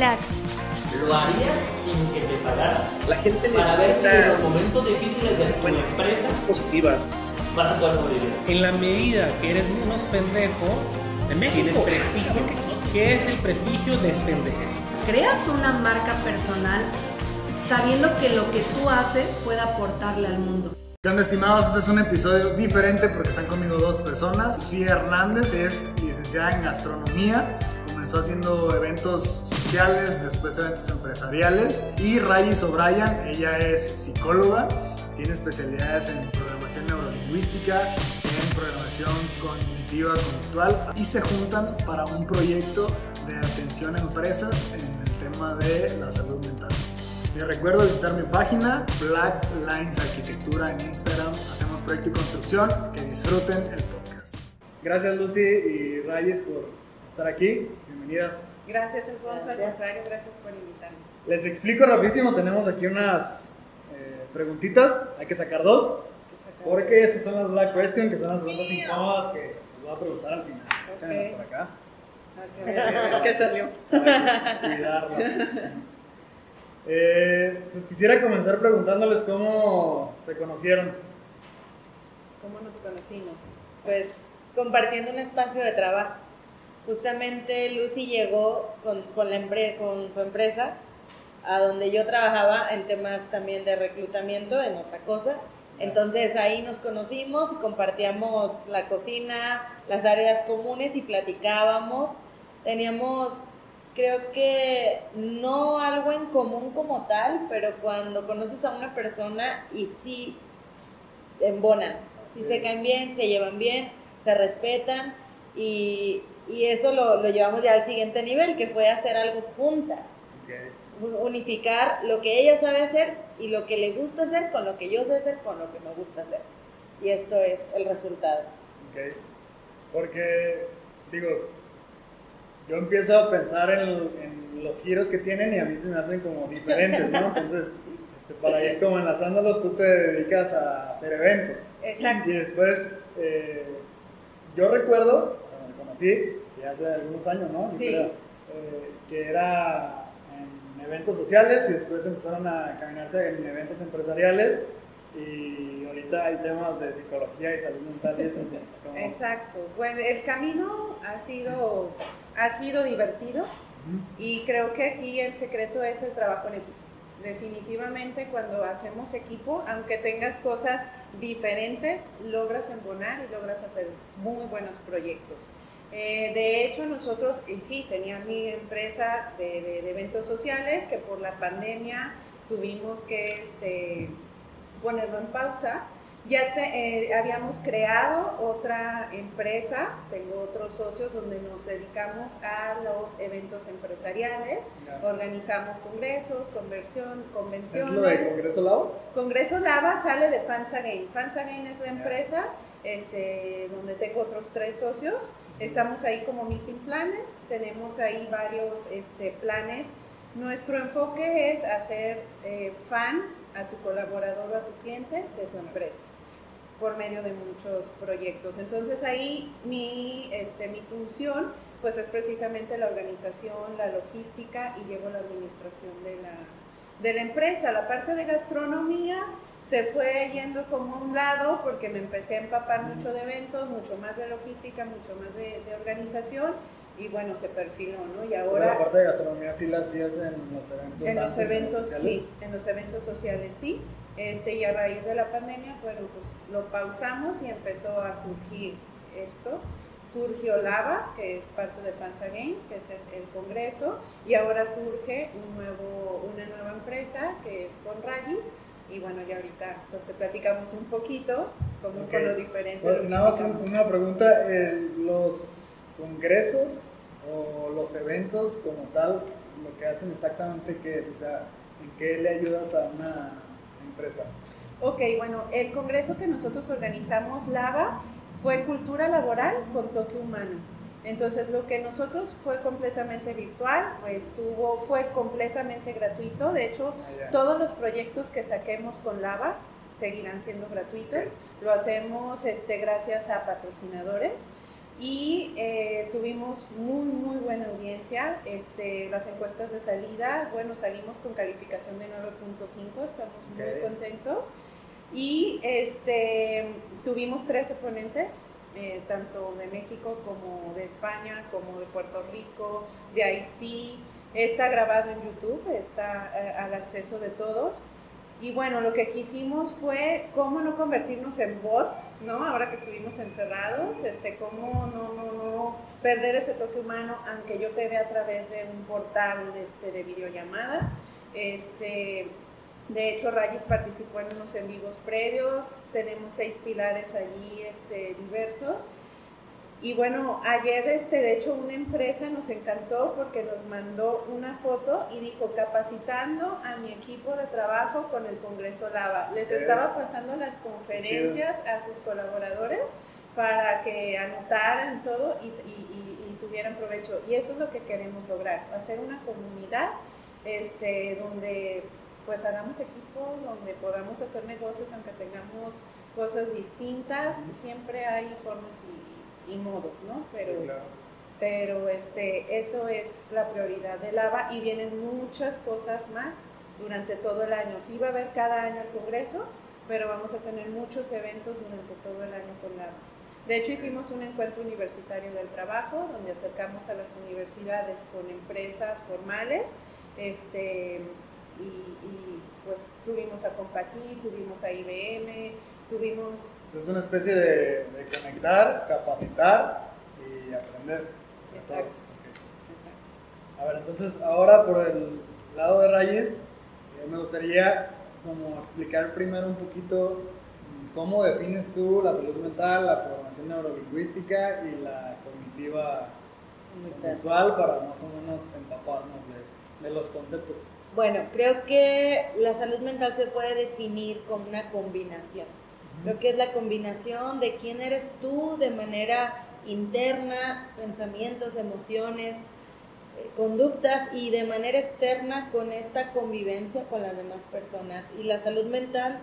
Black. ¿Lo harías sin que te pagaran? La gente Para ver si en necesita los momentos difíciles de tu empresa positivas. vas a poder sobrevivir. En la medida que eres menos pendejo, tienes prestigio. ¿Qué es el prestigio de este pendejo? creas una marca personal sabiendo que lo que tú haces puede aportarle al mundo. ¿Qué onda, estimados? Este es un episodio diferente porque están conmigo dos personas. Lucía Hernández es licenciada en gastronomía, comenzó haciendo eventos sociales, después eventos empresariales. Y Rayis O'Brien, ella es psicóloga, tiene especialidades en programación neurolingüística, en programación cognitiva conductual y se juntan para un proyecto de atención a empresas en el tema de la salud mental. Les recuerdo visitar mi página, Black Lines Arquitectura en Instagram. Hacemos proyecto y construcción. Que disfruten el podcast. Gracias Lucy y Reyes por estar aquí. Bienvenidas. Gracias, Alfonso. Al contrario, gracias por invitarnos. Les explico rapidísimo. Tenemos aquí unas eh, preguntitas. Hay que sacar dos. Porque esas son las Black Question, que son las preguntas incómodas que les voy a preguntar al final. Échenlas por acá. ¿Qué salió? Cuidarlas. Eh, pues quisiera comenzar preguntándoles cómo se conocieron. ¿Cómo nos conocimos? Pues compartiendo un espacio de trabajo. Justamente Lucy llegó con, con, la empre- con su empresa a donde yo trabajaba en temas también de reclutamiento, en otra cosa. Entonces ahí nos conocimos compartíamos la cocina, las áreas comunes y platicábamos. Teníamos, creo que no algo en común como tal, pero cuando conoces a una persona y sí embonan, si Sí. se caen bien, se llevan bien, se respetan y, y eso lo, lo llevamos ya al siguiente nivel, que fue hacer algo juntas un- unificar lo que ella sabe hacer y lo que le gusta hacer con lo que yo sé hacer con lo que me gusta hacer. Y esto es el resultado. Porque, digo, yo empiezo a pensar en, en los giros que tienen y a mí se me hacen como diferentes, ¿no? Entonces, este, para ir como enlazándolos, tú te dedicas a hacer eventos. Exacto. Y después, eh, yo recuerdo, conocí, ya hace algunos años, ¿no? Sí. creo, eh, que era en eventos sociales y después empezaron a caminarse en eventos empresariales y ahorita hay temas de psicología y salud mental y eso, entonces como... Exacto. Bueno, el camino ha sido, ha sido divertido Ujú. y creo que aquí el secreto es el trabajo en equipo. Definitivamente cuando hacemos equipo, aunque tengas cosas diferentes, logras embonar y logras hacer muy buenos proyectos. Eh, de hecho, nosotros, y sí, tenía mi empresa de, de- de eventos sociales que por la pandemia tuvimos que este, ponerlo en pausa. Ya te- eh, habíamos creado otra empresa, tengo otros socios donde nos dedicamos a los eventos empresariales, organizamos congresos, conversión, ¿Es convenciones. lo de Congreso Lao? Congreso Lava sale de Fansagain. Fansagain es la empresa este, donde tengo otros tres socios. Estamos ahí como meeting planner, tenemos ahí varios este, planes. Nuestro enfoque es hacer eh, fan a tu colaborador o a tu cliente de tu empresa por medio de muchos proyectos. Entonces ahí mi, este, mi función pues es precisamente la organización, la logística y llevo la administración de la, de la empresa. La parte de gastronomía se fue yendo como a un lado porque me empecé a empapar mucho de eventos, mucho más de logística, mucho más de, de organización y bueno, se perfiló, ¿no? Y O sea, ahora... la parte de gastronomía sí la hacías en los eventos En los eventos sociales? sí, en los eventos sociales sí. Este, y a raíz de la pandemia, bueno, pues lo pausamos y empezó a surgir esto. Surgió Lava, que es parte de Fansa Game, que es el, el congreso, y ahora surge un nuevo, una nueva empresa que es con Rayis. Y bueno, ya ahorita pues te platicamos un poquito, como Ok. con lo diferente. Bueno, lo nada más una pregunta, eh, los congresos o los eventos como tal, lo que hacen exactamente qué es, o sea, ¿en qué le ayudas a una empresa? Ok, bueno, el congreso que nosotros organizamos, LAVA, fue cultura laboral con toque humano. Entonces, lo que nosotros fue completamente virtual, pues tuvo, fue completamente gratuito. De hecho, todos los proyectos que saquemos con Lava seguirán siendo gratuitos. Lo hacemos este, gracias a patrocinadores. y eh, tuvimos muy, muy buena audiencia. Este, las encuestas de salida, bueno, salimos con calificación de 9.5, estamos muy contentos. Y este, tuvimos 13 ponentes, eh, tanto de México como de España, como de Puerto Rico, de Haití. Está grabado en YouTube, está eh, al acceso de todos. Y bueno, lo que quisimos fue cómo no convertirnos en bots, ¿no? Ahora que estuvimos encerrados, este, cómo no, no, no perder ese toque humano, aunque yo te vea a través de un portal este, de videollamada. Este, de hecho, Rayis participó en unos en vivos previos, tenemos seis pilares allí este, diversos y bueno, ayer, este, de hecho, una empresa nos encantó porque nos mandó una foto y dijo, capacitando a mi equipo de trabajo con el Congreso Lava. Les estaba pasando las conferencias a sus colaboradores para que anotaran todo y, y, tuvieran provecho. Y eso es lo que queremos lograr, hacer una comunidad este, donde pues hagamos equipo, donde podamos hacer negocios aunque tengamos cosas distintas. Siempre hay formas y y modos, ¿no? Pero, pero este, eso es la prioridad de Lava y vienen muchas cosas más durante todo el año. Sí va a haber cada año el Congreso, pero vamos a tener muchos eventos durante todo el año con Lava. De hecho, hicimos un encuentro universitario del trabajo, donde acercamos a las universidades con empresas formales, este, y, pues tuvimos a Compaqui, tuvimos a IBM, tuvimos... es una especie de, conectar, capacitar y aprender. Exacto. A ver, entonces ahora por el lado de Rayes, eh, me gustaría como explicar primero un poquito mm, cómo defines tú la salud mental, la programación neurolingüística y la cognitiva virtual para más o menos empaparnos de, de los conceptos. Bueno, creo que la salud mental se puede definir como una combinación Creo que es la combinación de quién eres tú de manera interna, pensamientos, emociones, eh, conductas y de manera externa con esta convivencia con las demás personas. Y la salud mental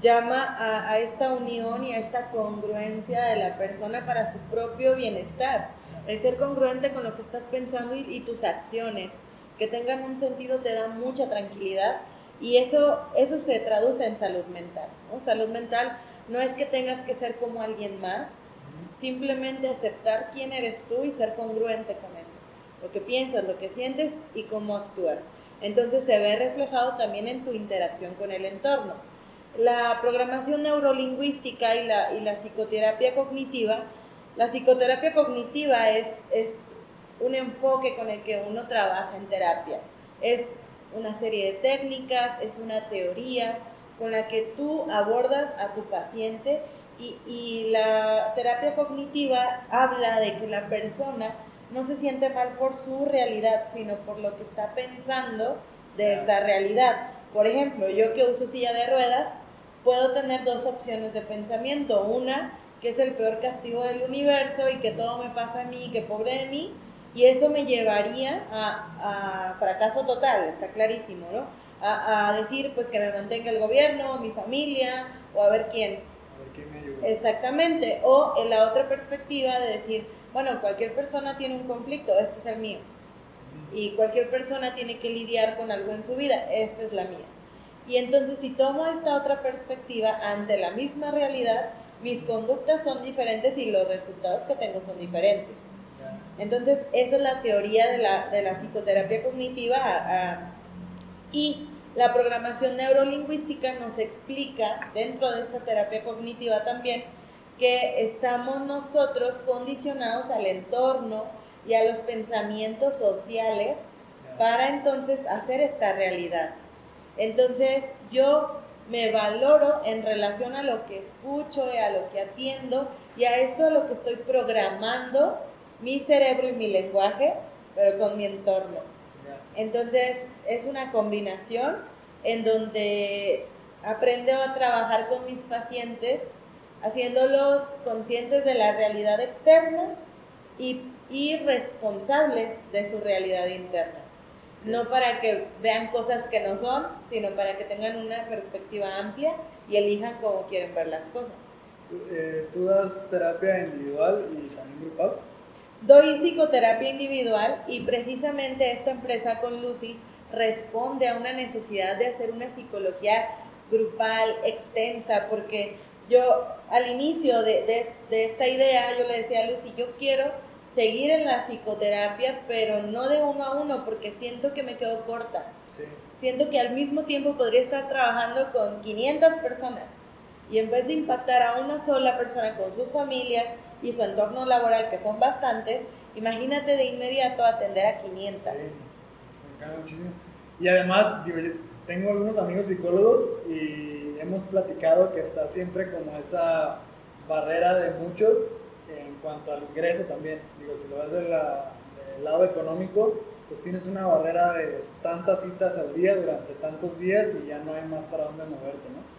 llama a, esta unión y a esta congruencia de la persona para su propio bienestar. El ser congruente con lo que estás pensando y, y tus acciones, que tengan un sentido te da mucha tranquilidad y eso, eso se traduce en salud mental. Salud mental no es que tengas que ser como alguien más, simplemente aceptar quién eres tú y ser congruente con eso. Lo que piensas, lo que sientes y cómo actúas. Entonces se ve reflejado también en tu interacción con el entorno. La programación neurolingüística y la, y la psicoterapia cognitiva, la psicoterapia cognitiva es, es un enfoque con el que uno trabaja en terapia. Es una serie de técnicas, es una teoría con la que tú abordas a tu paciente y, y, la terapia cognitiva habla de que la persona no se siente mal por su realidad, sino por lo que está pensando de esa realidad. Por ejemplo, yo que uso silla de ruedas, puedo tener dos opciones de pensamiento. Una, que es el peor castigo del universo y que todo me pasa a mí, que pobre de mí, y eso me llevaría a, fracaso total, está clarísimo, ¿no? A, decir, pues que me mantenga el gobierno, mi familia, o a ver quién. A ver quién me ayuda. Exactamente. O en la otra perspectiva de decir, bueno, cualquier persona tiene un conflicto, este es el mío. Y cualquier persona tiene que lidiar con algo en su vida, esta es la mía. Y entonces si tomo esta otra perspectiva ante la misma realidad, mis conductas son diferentes y los resultados que tengo son diferentes. Entonces, esa es la teoría de la, de la psicoterapia cognitiva y la programación neurolingüística nos explica, dentro de esta terapia cognitiva también, que estamos nosotros condicionados al entorno y a los pensamientos sociales para entonces hacer esta realidad. Entonces, yo me valoro en relación a lo que escucho y a lo que atiendo y a esto a lo que estoy programando mi cerebro y mi lenguaje, pero con mi entorno. Entonces es una combinación en donde aprendo a trabajar con mis pacientes, haciéndolos conscientes de la realidad externa y, y responsables de su realidad interna. No para que vean cosas que no son, sino para que tengan una perspectiva amplia y elijan cómo quieren ver las cosas. ¿Tú, eh, ¿Tú das terapia individual y también grupal? Doy psicoterapia individual y precisamente esta empresa con Lucy responde a una necesidad de hacer una psicología grupal, extensa, porque yo al inicio de, de- de esta idea yo le decía a Lucy, yo quiero seguir en la psicoterapia, pero no de uno a uno, porque siento que me quedo corta. Sí. Siento que al mismo tiempo podría estar trabajando con 500 personas y en vez de impactar a una sola persona con sus familias y su entorno laboral, que son bastantes, imagínate de inmediato atender a 500. Sí, muchísimo. Y además, tengo algunos amigos psicólogos y hemos platicado que está siempre como esa barrera de muchos en cuanto al ingreso también. Digo, si lo ves del, del lado económico, pues tienes una barrera de tantas citas al día durante tantos días y ya no hay más para dónde moverte, ¿no?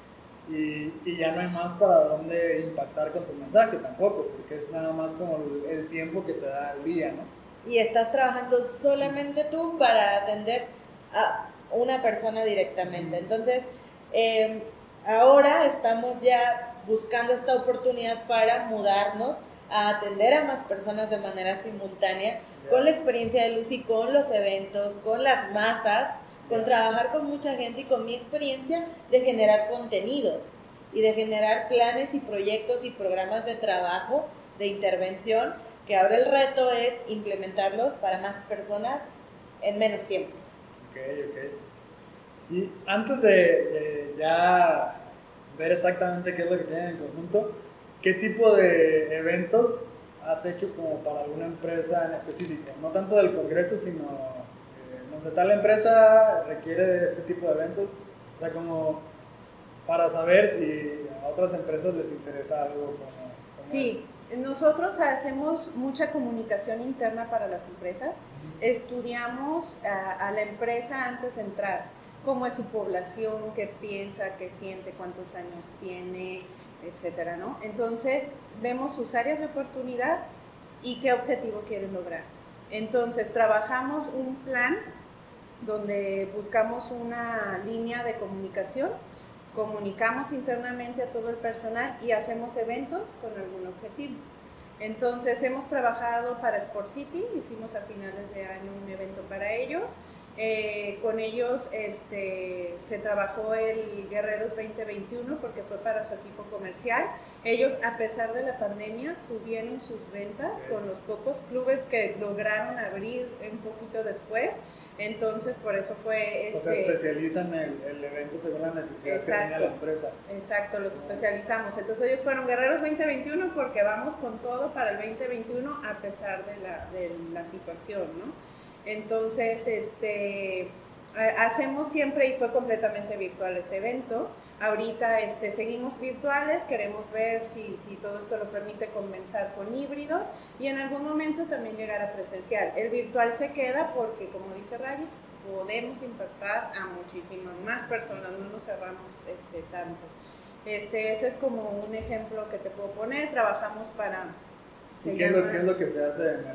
Y, y ya no hay más para dónde impactar con tu mensaje tampoco, porque es nada más como el, el tiempo que te da el día, ¿no? Y estás trabajando solamente tú para atender a una persona directamente. Entonces, eh, ahora estamos ya buscando esta oportunidad para mudarnos a atender a más personas de manera simultánea, con la experiencia de Lucy, con los eventos, con las masas, con trabajar con mucha gente y con mi experiencia de generar contenidos y de generar planes y proyectos y programas de trabajo, de intervención, que ahora el reto es implementarlos para más personas en menos tiempo. Ok, ok. Y antes de, de ya ver exactamente qué es lo que tienen en conjunto, ¿qué tipo de eventos has hecho como para alguna empresa en específico? No tanto del congreso, sino, no sé, tal empresa requiere de este tipo de eventos, o sea, como para saber si a otras empresas les interesa algo como, como Sí, nosotros hacemos mucha comunicación interna para las empresas. Estudiamos a, a la empresa antes de entrar, cómo es su población, qué piensa, qué siente, cuántos años tiene, etcétera, ¿no? Entonces, vemos sus áreas de oportunidad y qué objetivo quieren lograr. Entonces, trabajamos un plan donde buscamos una línea de comunicación, comunicamos internamente a todo el personal y hacemos eventos con algún objetivo. Entonces hemos trabajado para Sport City, hicimos a finales de año un evento para ellos. Eh, con ellos este, se trabajó el Guerreros 2021 porque fue para su equipo comercial. Ellos, a pesar de la pandemia, subieron sus ventas con los pocos clubes que lograron abrir un poquito después. Entonces, por eso fue... O sea, Este, especializan el, el evento según la necesidad que tenga Exacto. la empresa. Exacto, los especializamos. Entonces ellos fueron Guerreros 2021 porque vamos con todo para el 2021 a pesar de la, de la situación, ¿no? Entonces, este, hacemos siempre y fue completamente virtual ese evento. Ahorita este, seguimos virtuales, queremos ver si, si todo esto lo permite comenzar con híbridos y en algún momento también llegar a presencial. El virtual se queda porque, como dice Rayos, podemos impactar a muchísimas más personas, no nos cerramos este, tanto. Este, ese es como un ejemplo que te puedo poner. Trabajamos para. se ¿Y qué es, lo, llama- qué es lo que se hace en el,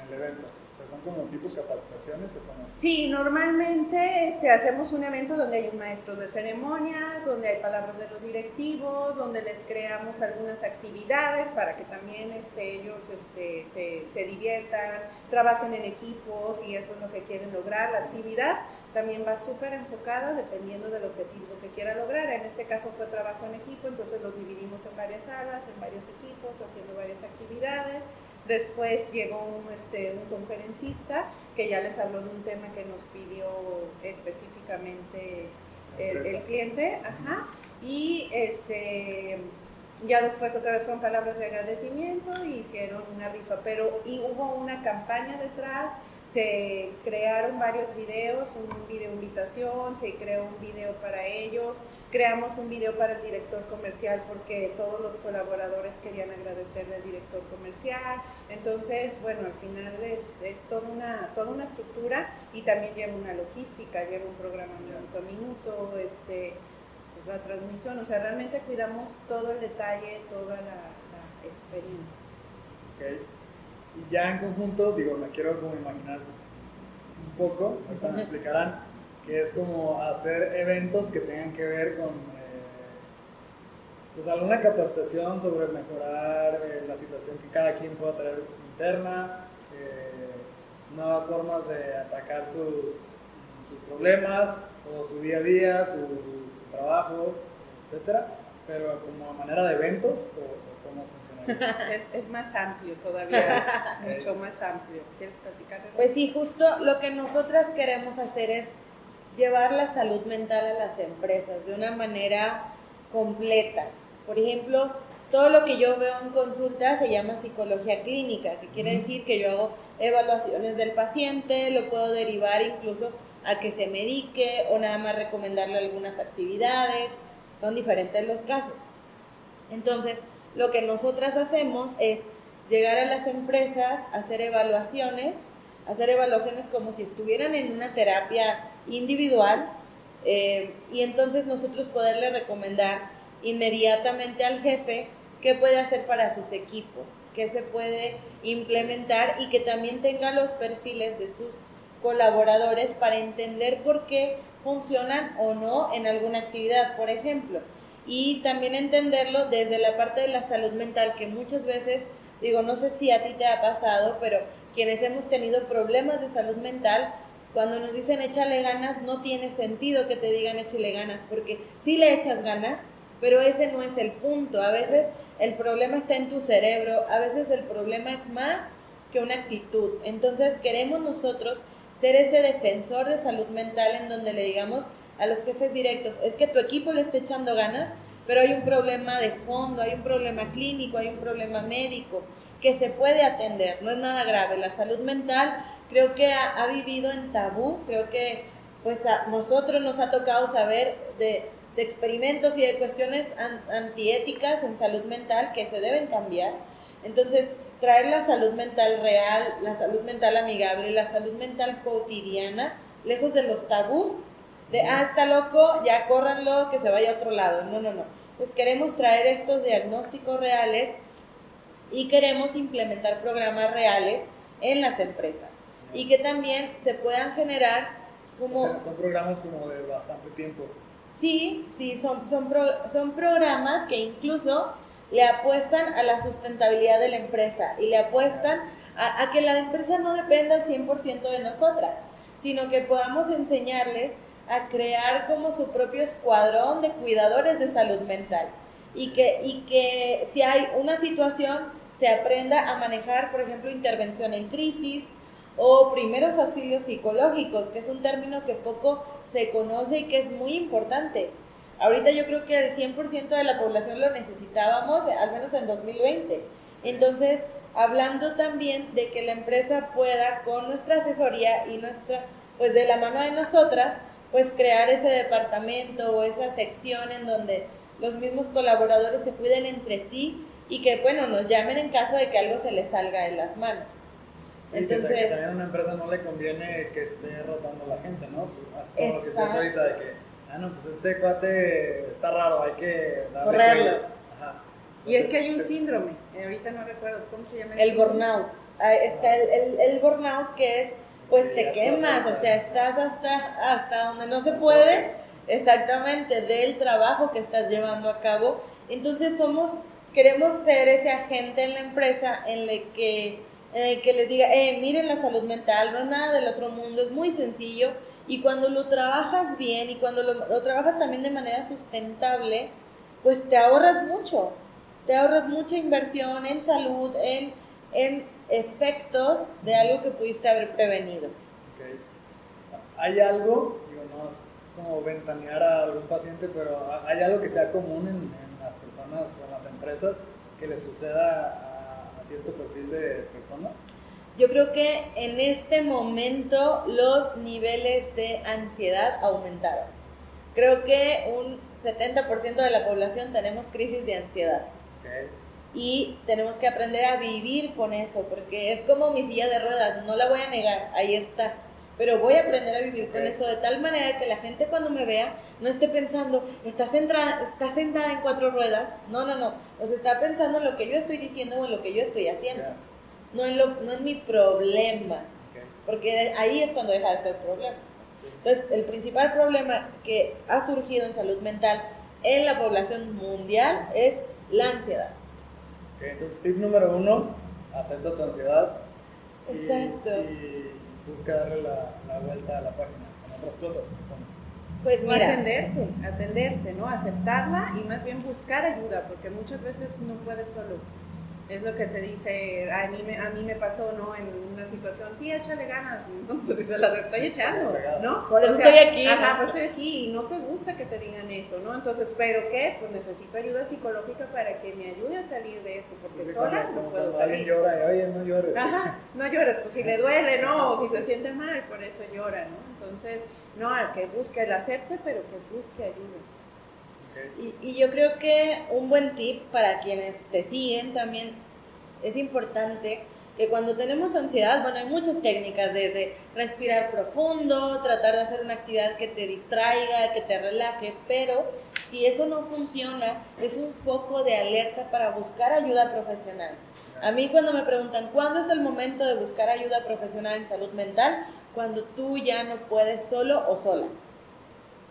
en el evento? Son como tipo capacitaciones o. Sí, normalmente este, hacemos un evento donde hay un maestro de ceremonias, donde hay palabras de los directivos, donde les creamos algunas actividades para que también este, ellos este, se, se diviertan, trabajen en equipos y eso es lo que quieren lograr. La actividad también va súper enfocada dependiendo del objetivo que quiera lograr. En este caso fue trabajo en equipo, entonces los dividimos en varias salas, en varios equipos, haciendo varias actividades. Después llegó un, este, un conferencista que ya les habló de un tema que nos pidió específicamente el, cliente. Ajá. Y este, ya después otra vez fueron palabras de agradecimiento y hicieron una rifa, pero y hubo una campaña detrás, se crearon varios videos, un video invitación, se creó un video para ellos, creamos un video para el director comercial porque todos los colaboradores querían agradecerle al director comercial, entonces bueno, al final es, es toda, una, toda una estructura y también lleva una logística, lleva un programa minuto a minuto, este, pues, la transmisión, o sea, realmente cuidamos todo el detalle, toda la, experiencia. Y ya en conjunto, digo, me quiero como imaginar un poco, ahorita me explicarán, que es como hacer eventos que tengan que ver con, eh, pues alguna capacitación sobre mejorar eh, la situación que cada quien pueda tener interna, eh, nuevas formas de atacar sus, sus problemas o su día a día, su, su trabajo, etcétera, pero como a manera de eventos o. Es, es más amplio todavía, mucho más amplio. ¿Quieres platicar? de Pues sí, justo lo que nosotras queremos hacer es llevar la salud mental a las empresas de una manera completa. Por ejemplo, todo lo que yo veo en consulta se llama psicología clínica, que quiere decir que yo hago evaluaciones del paciente, lo puedo derivar incluso a que se medique o nada más recomendarle algunas actividades. Son diferentes los casos. Entonces, lo que nosotras hacemos es llegar a las empresas, hacer evaluaciones, hacer evaluaciones como si estuvieran en una terapia individual eh, y entonces nosotros poderle recomendar inmediatamente al jefe qué puede hacer para sus equipos, qué se puede implementar y que también tenga los perfiles de sus colaboradores para entender por qué funcionan o no en alguna actividad, por ejemplo. Y también entenderlo desde la parte de la salud mental, que muchas veces, digo, no sé si a ti te ha pasado, pero quienes hemos tenido problemas de salud mental, cuando nos dicen échale ganas, no tiene sentido que te digan échale ganas, porque sí le echas ganas, pero ese no es el punto. A veces el problema está en tu cerebro, a veces el problema es más que una actitud. Entonces queremos nosotros ser ese defensor de salud mental en donde le digamos a los jefes directos, es que tu equipo le está echando ganas, pero hay un problema de fondo, hay un problema clínico, hay un problema médico que se puede atender, no es nada grave. La salud mental creo que ha, vivido en tabú, creo que pues a nosotros nos ha tocado saber de, experimentos y de cuestiones an- antiéticas en salud mental que se deben cambiar. Entonces, traer la salud mental real, la salud mental amigable, la salud mental cotidiana, lejos de los tabús, de, ah, está loco, ya córranlo, que se vaya a otro lado. No, no, no. Pues queremos traer estos diagnósticos reales y queremos implementar programas reales en las empresas y que también se puedan generar como... Son, son programas como de bastante tiempo. Sí, sí, son, son, pro- son programas que incluso le apuestan a la sustentabilidad de la empresa y le apuestan a, a que la empresa no dependa al 100% de nosotras, sino que podamos enseñarles a crear como su propio escuadrón de cuidadores de salud mental y que, y que si hay una situación se aprenda a manejar, por ejemplo, intervención en crisis o primeros auxilios psicológicos, que es un término que poco se conoce y que es muy importante. Ahorita yo creo que el 100% de la población lo necesitábamos, al menos en 2020. Entonces, hablando también de que la empresa pueda, con nuestra asesoría y nuestra, pues de la mano de nosotras, pues crear ese departamento o esa sección en donde los mismos colaboradores se cuiden entre sí y que, bueno, nos llamen en caso de que algo se les salga de las manos. Sí, que ta- que Entonces, también a una empresa no le conviene que esté rotando la gente, ¿no? Así como lo que se hace ahorita de que, ah, no, pues este cuate está raro, hay que darle Correrlo. Ajá. Y es que hay un síndrome, eh, ahorita no recuerdo cómo se llama. el síndrome? burnout. Ah, Está el, el, el burnout que es, pues te quemas, hasta- o sea, estás hasta, hasta donde no se puede, exactamente, del trabajo que estás llevando a cabo. Entonces somos, queremos ser ese agente en la empresa en el que, en el que les diga, eh, miren la salud mental, no es nada del otro mundo, es muy sencillo. Y cuando lo trabajas bien y cuando lo, lo trabajas también de manera sustentable, pues te ahorras mucho. Te ahorras mucha inversión en salud, en, en efectos de algo que pudiste haber prevenido. Ok. ¿Hay algo, digo, no es como ventanear a algún paciente, pero hay algo que sea común en, en las personas, en las empresas, que les suceda a, a cierto perfil de personas? Yo creo que en este momento los niveles de ansiedad aumentaron. Creo que un 70% de la población tenemos crisis de ansiedad. Ok. Y tenemos que aprender a vivir con eso, porque es como mi silla de ruedas, no la voy a negar, ahí está, pero voy a aprender a vivir con eso de tal manera que la gente cuando me vea no esté pensando, está sentada, está sentada en cuatro ruedas, no, no, no, o sea, está pensando en lo que yo estoy diciendo o en lo que yo estoy haciendo, no en, lo, no en mi problema, porque ahí es cuando deja de ser problema. Entonces, el principal problema que ha surgido en salud mental en la población mundial es la ansiedad. Ok, entonces tip número uno, acepta tu ansiedad. y- Exacto. Y, busca darle la, la vuelta a la página con otras cosas. con- Pues No mira, atenderte, atenderte, ¿no? Aceptarla y más bien buscar ayuda, porque muchas veces no puedes solo. Es lo que te dice, a mí me, a mí me pasó, ¿no? En una situación, sí, échale ganas, ¿no? Pues se las estoy echando, ¿no? Por eso O sea, estoy aquí, Ajá, ¿no? pues estoy aquí y no te gusta que te digan eso, ¿no? Entonces, ¿pero qué? Pues necesito ayuda psicológica para que me ayude a salir de esto, porque Porque sola no como puedo salir. llora, y, oye, no llores. Ajá, no llores, pues si le duele, ¿no? O si se siente mal, por eso llora, ¿no? Entonces, no, que busque, el acepte, pero que busque ayuda. Y, y yo creo que un buen tip para quienes te siguen también es importante que cuando tenemos ansiedad, bueno, hay muchas técnicas, desde respirar profundo, tratar de hacer una actividad que te distraiga, que te relaje, pero si eso no funciona, es un foco de alerta para buscar ayuda profesional. A mí cuando me preguntan, ¿cuándo es el momento de buscar ayuda profesional en salud mental? Cuando tú ya no puedes solo o sola.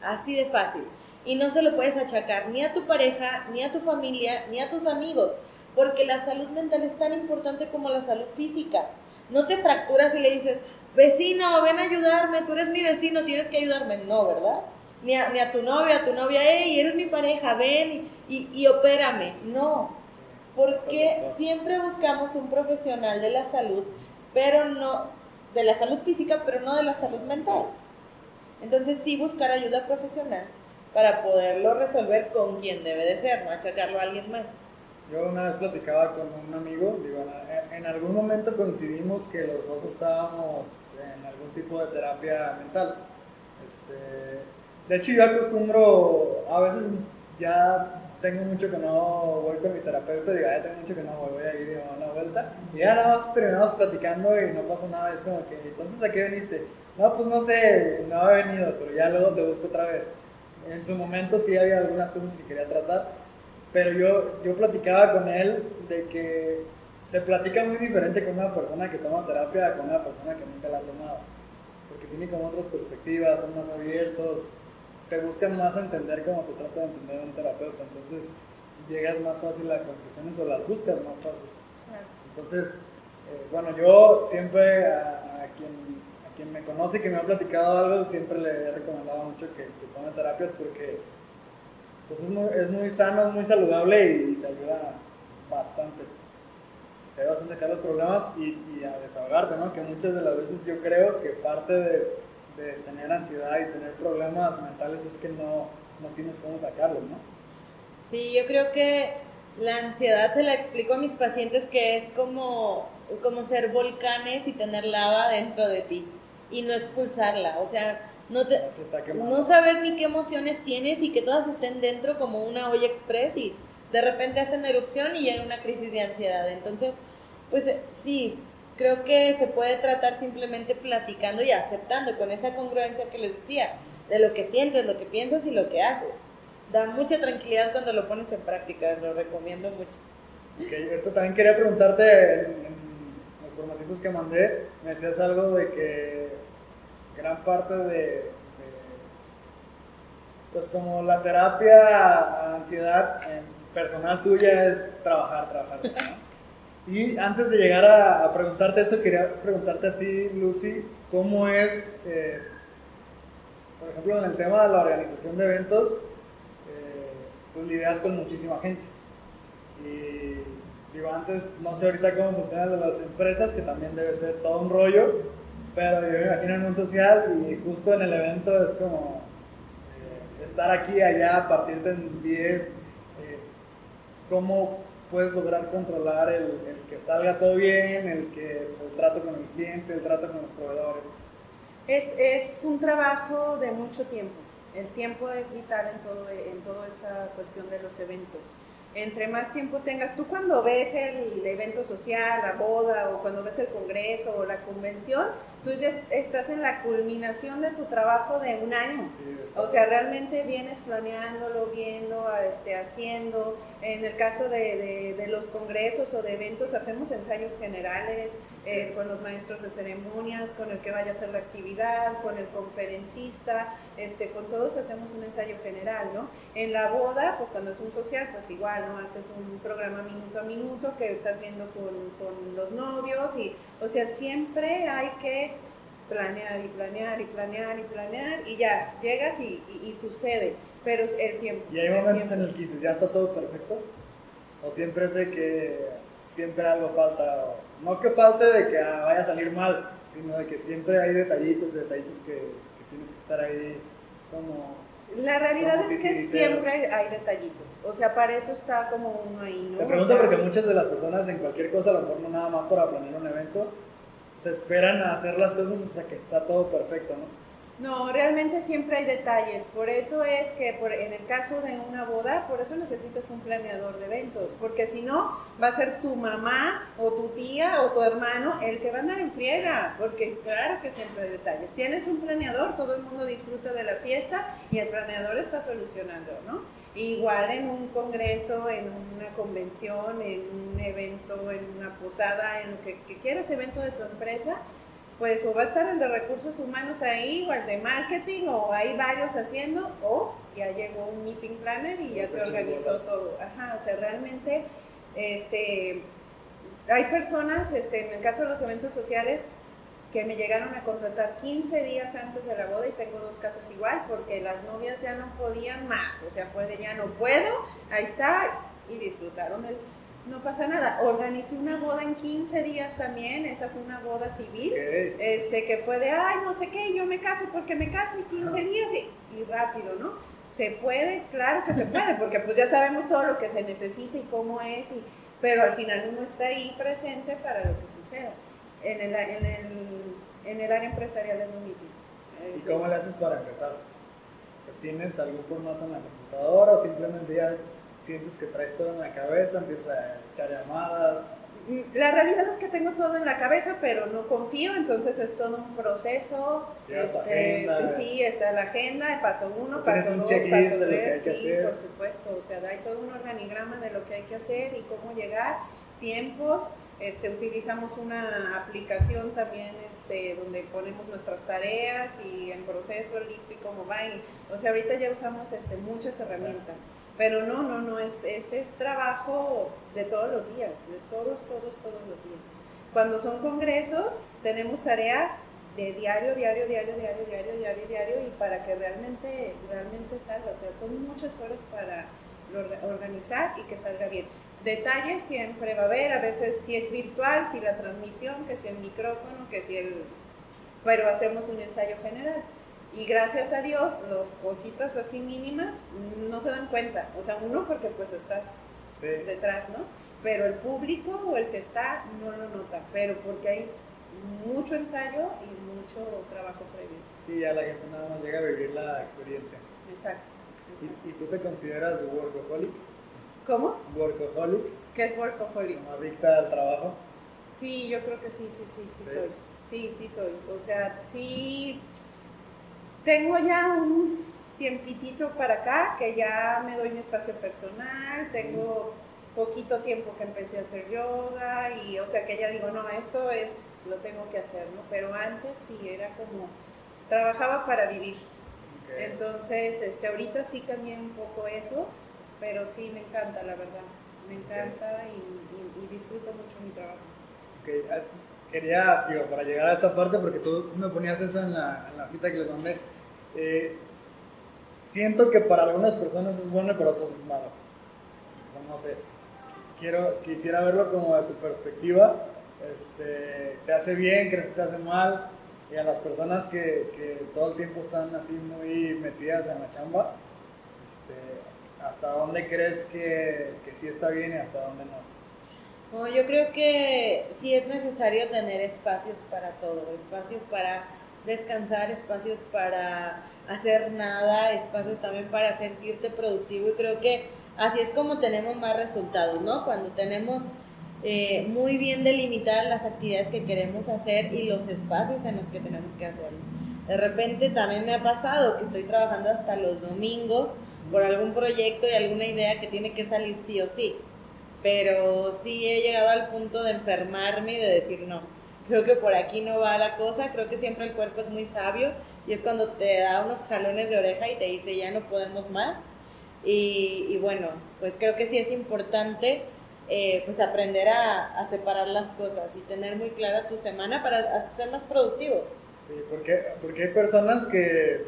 Así de fácil. Y no se lo puedes achacar ni a tu pareja, ni a tu familia, ni a tus amigos, porque la salud mental es tan importante como la salud física. No te fracturas y le dices, vecino, ven a ayudarme, tú eres mi vecino, tienes que ayudarme. No, ¿verdad? Ni a, ni a tu novia, a tu novia, hey, eres mi pareja, ven y, y, opérame. No, porque siempre buscamos un profesional de la salud, pero no, de la salud física, pero no de la salud mental. Entonces sí buscar ayuda profesional para poderlo resolver con quien debe de ser, no achacarlo a alguien más. Yo una vez platicaba con un amigo, digo, en- algún momento coincidimos que los dos estábamos en algún tipo de terapia mental. Este, de hecho, yo acostumbro, a veces ya tengo mucho que no voy con mi terapeuta, digo, "Ah, ya tengo mucho que no voy, voy a ir y doy una vuelta. Y ya nada más terminamos platicando y no pasa nada, es como que, entonces, ¿a qué viniste? No, pues no sé, no he venido, pero ya luego te busco otra vez. En su momento sí había algunas cosas que quería tratar, pero yo, yo platicaba con él de que se platica muy diferente con una persona que toma terapia a con una persona que nunca la ha tomado. Porque tiene como otras perspectivas, son más abiertos, te buscan más entender como te trata de entender un terapeuta. Entonces llegas más fácil a conclusiones o las buscas más fácil. Entonces, eh, bueno, yo siempre a quien, me conoce y que me ha platicado algo, siempre le he recomendado mucho que, tome terapias porque pues es, muy, es muy sano, muy saludable y, te ayuda bastante. Te ayuda bastante a sacar los problemas y, y a desahogarte, ¿no? Que muchas de las veces yo creo que parte de, de tener ansiedad y tener problemas mentales es que no, no tienes cómo sacarlos, ¿no? Sí, yo creo que la ansiedad se la explico a mis pacientes que es como, como ser volcanes y tener lava dentro de ti y no expulsarla. O sea, no, te, no saber ni qué emociones tienes y que todas estén dentro como una olla express y de repente hacen erupción y llega una crisis de ansiedad. Entonces, pues eh, sí, creo que se puede tratar simplemente platicando y aceptando con esa congruencia que les decía, de lo que sientes, lo que piensas y lo que haces. Da mucha tranquilidad cuando lo pones en práctica, lo recomiendo mucho. Ok, esto también quería preguntarte en, en los formatitos que mandé, me decías algo de que gran parte de, de- pues como la terapia a ansiedad eh, personal tuya es trabajar, trabajar. ¿no? Y antes de llegar a, a preguntarte eso, quería preguntarte a ti, Lucy, ¿cómo es, eh, por ejemplo, en el tema de la organización de eventos, eh, pues lidias con muchísima gente? Y antes, no sé ahorita cómo funcionan las empresas, que también debe ser todo un rollo, pero yo me imagino en un social y justo en el evento es como eh, estar aquí, allá, partirte en 10, eh, cómo puedes lograr controlar el, el que salga todo bien, el que el trato con el cliente, el trato con los proveedores. Es, es un trabajo de mucho tiempo. El tiempo es vital en todo en toda esta cuestión de los eventos. Entre más tiempo tengas, tú cuando ves el evento social, la boda, o cuando ves el congreso o la convención, tú ya estás en la culminación de tu trabajo de un año. Sí, O sea, realmente vienes planeándolo, viendo, este, haciendo. En el caso de, de- de los congresos o de eventos, hacemos ensayos generales, Eh, con los maestros de ceremonias, con el que vaya a hacer la actividad, con el conferencista, este, con todos hacemos un ensayo general, ¿no? En la boda, pues cuando es un social, pues igual, ¿no? Haces un programa minuto a minuto que estás viendo con, con los novios y, o sea, siempre hay que planear y planear y planear y planear y ya, llegas y, y- y sucede, pero es el tiempo. Y hay el momentos en el que dices, ya está todo perfecto. O siempre es de que siempre algo falta. no que falte de que ah, vaya a salir mal, sino de que siempre hay detallitos, detallitos que, que tienes que estar ahí como... La realidad es que siempre hay detallitos, o sea, para eso está como uno ahí, ¿no? Te O pregunto sea, porque muchas de las personas en cualquier cosa, a lo mejor no nada más para planear un evento, se esperan a hacer las cosas hasta que está todo perfecto, ¿no? No, realmente siempre hay detalles. Por eso es que por, en el caso de una boda, por eso necesitas un planeador de eventos. Porque si no, va a ser tu mamá o tu tía o tu hermano el que va a andar en friega. Porque es claro que siempre hay detalles. Tienes un planeador, todo el mundo disfruta de la fiesta y el planeador está solucionando, ¿no? Igual en un congreso, en una convención, en un evento, en una posada, en lo que, que quieras, evento de tu empresa, pues o va a estar el de recursos humanos ahí, o el de marketing, o hay varios haciendo, o ya llegó un meeting planner y ya se organizó todo. Ajá, o sea, realmente, este, hay personas, este, en el caso de los eventos sociales, que me llegaron a contratar 15 días antes de la boda y tengo dos casos igual, porque las novias ya no podían más, o sea, fue de ya no puedo, ahí está, y disfrutaron el... No pasa nada. Organicé una boda en 15 días también, esa fue una boda civil este, que fue de, ay, no sé qué, yo me caso porque me caso y 15 Ajá. días y, y rápido, ¿no? Se puede, claro que se puede, porque pues ya sabemos todo lo que se necesita y cómo es, y, pero al final uno está ahí presente para lo que suceda. En el, en el, en el área empresarial es lo mismo. ¿Y cómo le haces para empezar? O sea, ¿Tienes algún formato en la computadora o simplemente ya sientes que traes todo en la cabeza, empiezas a echar llamadas? La realidad es que tengo todo en la cabeza, pero no confío, entonces es todo un proceso. Este, agenda. Sí, está la agenda, paso uno, O sea, paso un dos, paso de lo que tres, hay que sí, hacer. por supuesto, o sea, hay todo un organigrama de lo que hay que hacer y cómo llegar, tiempos, este, utilizamos una aplicación también este, donde ponemos nuestras tareas y en proceso, listo y cómo va, y, o sea, ahorita ya usamos este, muchas herramientas. Pero no, no, no, es, es, es trabajo de todos los días, de todos, todos, todos los días. Cuando son congresos, tenemos tareas de diario, diario, diario, diario, diario, diario, diario, y para que realmente, realmente salga. O sea, son muchas horas para organizar y que salga bien. Detalles siempre va a haber, a veces si es virtual, si la transmisión, que si el micrófono, que si el... Pero hacemos un ensayo general. Y gracias a Dios, las cositas así mínimas no se dan cuenta. O sea, uno porque pues estás Sí. detrás, ¿no? Pero el público o el que está no lo nota, pero porque hay mucho ensayo y mucho trabajo previo. Sí, ya la gente nada más llega a vivir la experiencia. Exacto. exacto. ¿Y, y tú te consideras workaholic? ¿Cómo? ¿Workaholic? ¿Qué es workaholic? ¿Como adicta al trabajo? Sí, yo creo que sí, sí, sí, sí, ¿Sí? soy. Sí, sí soy. O sea, sí tengo ya un tiempitito para acá que ya me doy mi espacio personal, tengo poquito tiempo que empecé a hacer yoga y o sea que ya digo, no, esto es lo tengo que hacer, ¿no? Pero antes sí era como trabajaba para vivir. Entonces, este ahorita sí cambié un poco eso, pero sí me encanta, la verdad. Me encanta y, disfruto mucho mi trabajo. Ok, ah, Quería, digo, para llegar a esta parte, porque tú me ponías eso en la, en la hojita que les mandé. eh, siento que para algunas personas es bueno y para otras es malo. No, no sé. Quiero, quisiera verlo como de tu perspectiva. Este, ¿Te hace bien? ¿Crees que te hace mal? Y a las personas que, que todo el tiempo están así muy metidas en la chamba, este, ¿hasta dónde crees que, que sí está bien y hasta dónde no? No, yo creo que sí es necesario tener espacios para todo, espacios para descansar, espacios para hacer nada, espacios también para sentirte productivo y creo que así es como tenemos más resultados, ¿no? Cuando tenemos eh, muy bien delimitadas las actividades que queremos hacer y los espacios en los que tenemos que hacerlo. De repente también me ha pasado que estoy trabajando hasta los domingos por algún proyecto y alguna idea que tiene que salir sí o sí pero sí he llegado al punto de enfermarme y de decir no. creo que por aquí no va la cosa, creo que siempre el cuerpo es muy sabio y es cuando te da unos jalones de oreja y te dice ya no podemos más. Y, bueno, pues creo que sí es importante eh, pues aprender a, a, separar las cosas y tener muy clara tu semana para ser más productivo. Sí, porque, porque hay personas que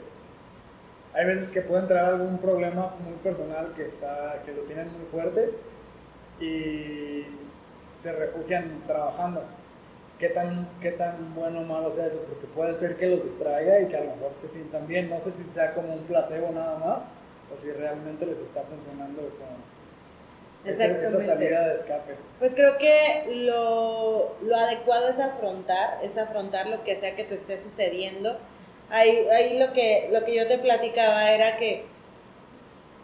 hay veces que puede entrar algún problema muy personal que, está, que lo tienen muy fuerte y se refugian trabajando. ¿Qué tan, ¿Qué tan bueno o malo sea eso? Porque puede ser que los distraiga y que a lo mejor se sientan bien. No sé si sea como un placebo nada más o si realmente les está funcionando como esa, esa, salida de escape. Pues creo que lo, lo, adecuado es afrontar, es afrontar lo que sea que te esté sucediendo. Ahí, ahí lo, que, lo que yo te platicaba era que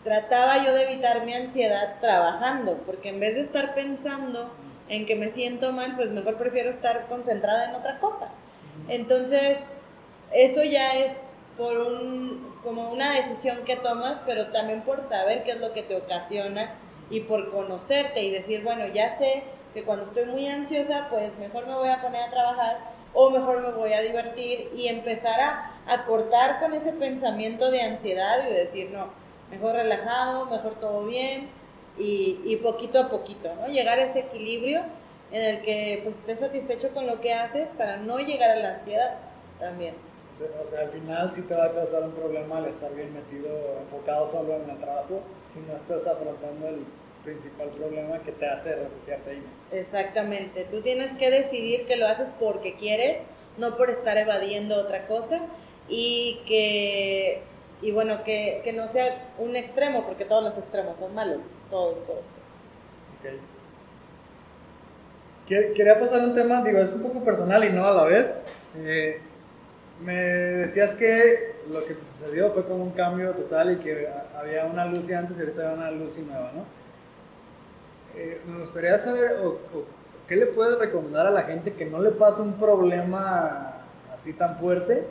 trataba yo de evitar mi ansiedad trabajando, porque en vez de estar pensando en que me siento mal, pues mejor prefiero estar concentrada en otra cosa. Entonces, eso ya es por un, como una decisión que tomas, pero también por saber qué es lo que te ocasiona y por conocerte y decir, bueno, ya sé que cuando estoy muy ansiosa, pues mejor me voy a poner a trabajar o mejor me voy a divertir y empezar a, a cortar con ese pensamiento de ansiedad y decir, no, mejor relajado, mejor todo bien y, y, poquito a poquito, ¿no? Llegar a ese equilibrio en el que pues estés satisfecho con lo que haces para no llegar a la ansiedad también. O sea, al final sí te va a causar un problema al estar bien metido, enfocado solo en el trabajo, si no estás afrontando el principal problema que te hace refugiarte ahí. Exactamente, tú tienes que decidir que lo haces porque quieres, no por estar evadiendo otra cosa y que, y bueno, que, que no sea un extremo, porque todos los extremos son malos, todos, todos. Ok. Quería pasar un tema, digo, es un poco personal y no a la vez. Eh, me decías que lo que te sucedió fue como un cambio total y que había una luz y antes y ahorita hay una luz y nueva, ¿no? Eh, me gustaría saber, o, ¿qué le puedes recomendar a la gente que no le pasa un problema así tan fuerte?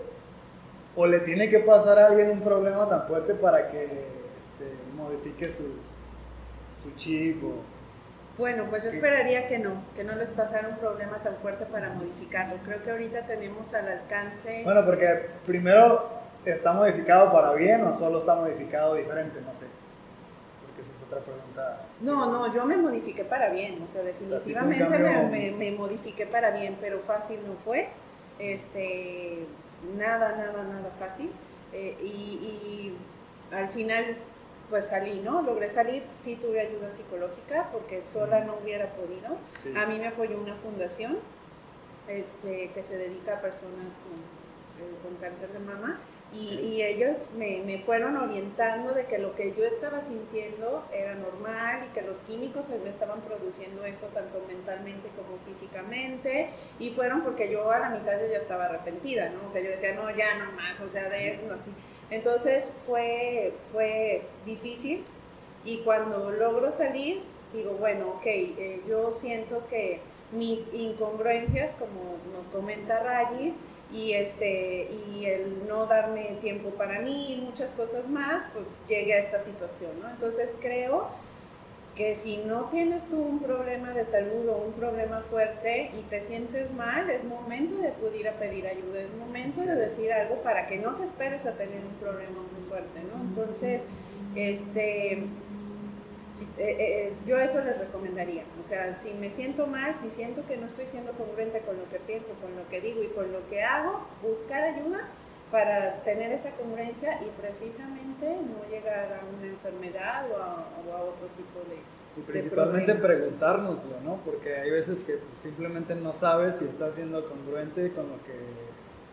¿O le tiene que pasar a alguien un problema tan fuerte para que este, modifique sus, su chip o bueno, pues yo esperaría que no, que no les pasara un problema tan fuerte para modificarlo. Creo que ahorita tenemos al alcance... Bueno, porque primero está modificado para bien o solo está modificado diferente, no sé. Esa es otra pregunta. No, no, yo me modifiqué para bien, o sea, definitivamente me, me, modifiqué para bien, pero fácil no fue. Este, nada, nada, nada fácil. Eh, y, y al final pues salí, ¿no? Logré salir, sí tuve ayuda psicológica porque sola no hubiera podido. A mí me apoyó una fundación este, que se dedica a personas con, eh, con cáncer de mama y, y ellos me, me, fueron orientando de que lo que yo estaba sintiendo era normal y que los químicos me estaban produciendo eso tanto mentalmente como físicamente y fueron porque yo a la mitad yo ya estaba arrepentida, ¿no? O sea, yo decía, no, ya no más, o sea, de eso, así. Entonces fue, fue difícil y cuando logro salir, digo, bueno, ok, eh, yo siento que mis incongruencias, como nos comenta Rayis, y, este, y el no darme tiempo para mí y muchas cosas más, pues llegué a esta situación, ¿no? Entonces creo que si no tienes tú un problema de salud o un problema fuerte y te sientes mal, es momento de acudir a pedir ayuda, es momento de decir algo para que no te esperes a tener un problema muy fuerte, ¿no? Entonces, este, eh, eh, yo eso les recomendaría, o sea, si me siento mal, si siento que no estoy siendo congruente con lo que pienso, con lo que digo y con lo que hago, buscar ayuda para tener esa congruencia y precisamente no llegar a una enfermedad o a, otro tipo de... Y principalmente preguntárnoslo, ¿no? Porque hay veces que pues, simplemente no sabes si estás siendo congruente con lo que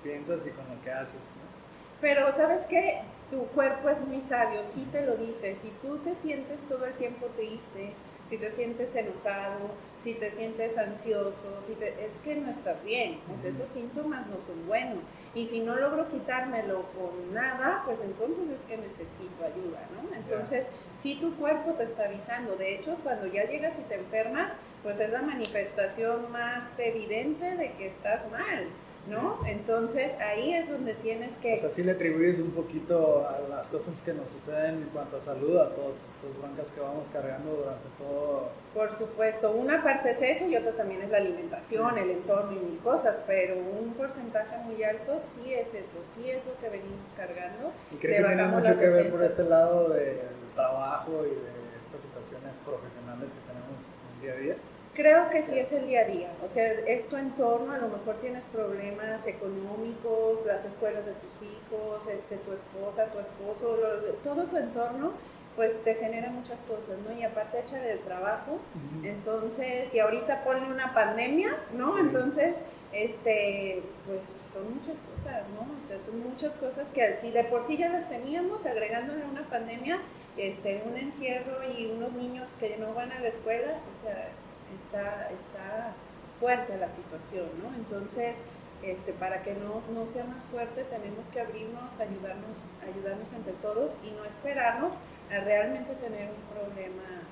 piensas y con lo que haces, ¿no? Pero sabes qué, tu cuerpo es muy sabio, sí te lo dice, si tú te sientes todo el tiempo triste, si te sientes enojado, si te sientes ansioso, si es que no estás bien, pues esos síntomas no son buenos. Y si no logro quitármelo con nada, pues entonces es que necesito ayuda, ¿no? Entonces, si tu cuerpo te está avisando, de hecho, cuando ya llegas y te enfermas, pues es la manifestación más evidente de que estás mal. ¿No? Entonces ahí es donde tienes que... O sea, sí le atribuyes un poquito a las cosas que nos suceden en cuanto a salud, a todas esas broncas que vamos cargando durante todo... Por supuesto, una parte es eso y otra también es la alimentación, el entorno y mil cosas, pero un porcentaje muy alto sí es eso, sí es lo que venimos cargando. ¿Y crees que tiene mucho que ver por este lado del trabajo y de estas situaciones profesionales que tenemos en el día a día? Creo que sí es el día a día, o sea, es tu entorno, a lo mejor tienes problemas económicos, las escuelas de tus hijos, este, tu esposa, tu esposo, lo- todo tu entorno, pues te genera muchas cosas, ¿no? Y aparte échale el trabajo, entonces, y ahorita ponle una pandemia, ¿no? Sí. Entonces, este, pues son muchas cosas, ¿no? O sea, son muchas cosas que si de por sí ya las teníamos, agregándole una pandemia, este, un encierro y unos niños que no van a la escuela, o sea, está, está fuerte la situación, ¿no? Entonces, este, para que no, no sea más fuerte, tenemos que abrirnos, ayudarnos, ayudarnos entre todos y no esperarnos a realmente tener un problema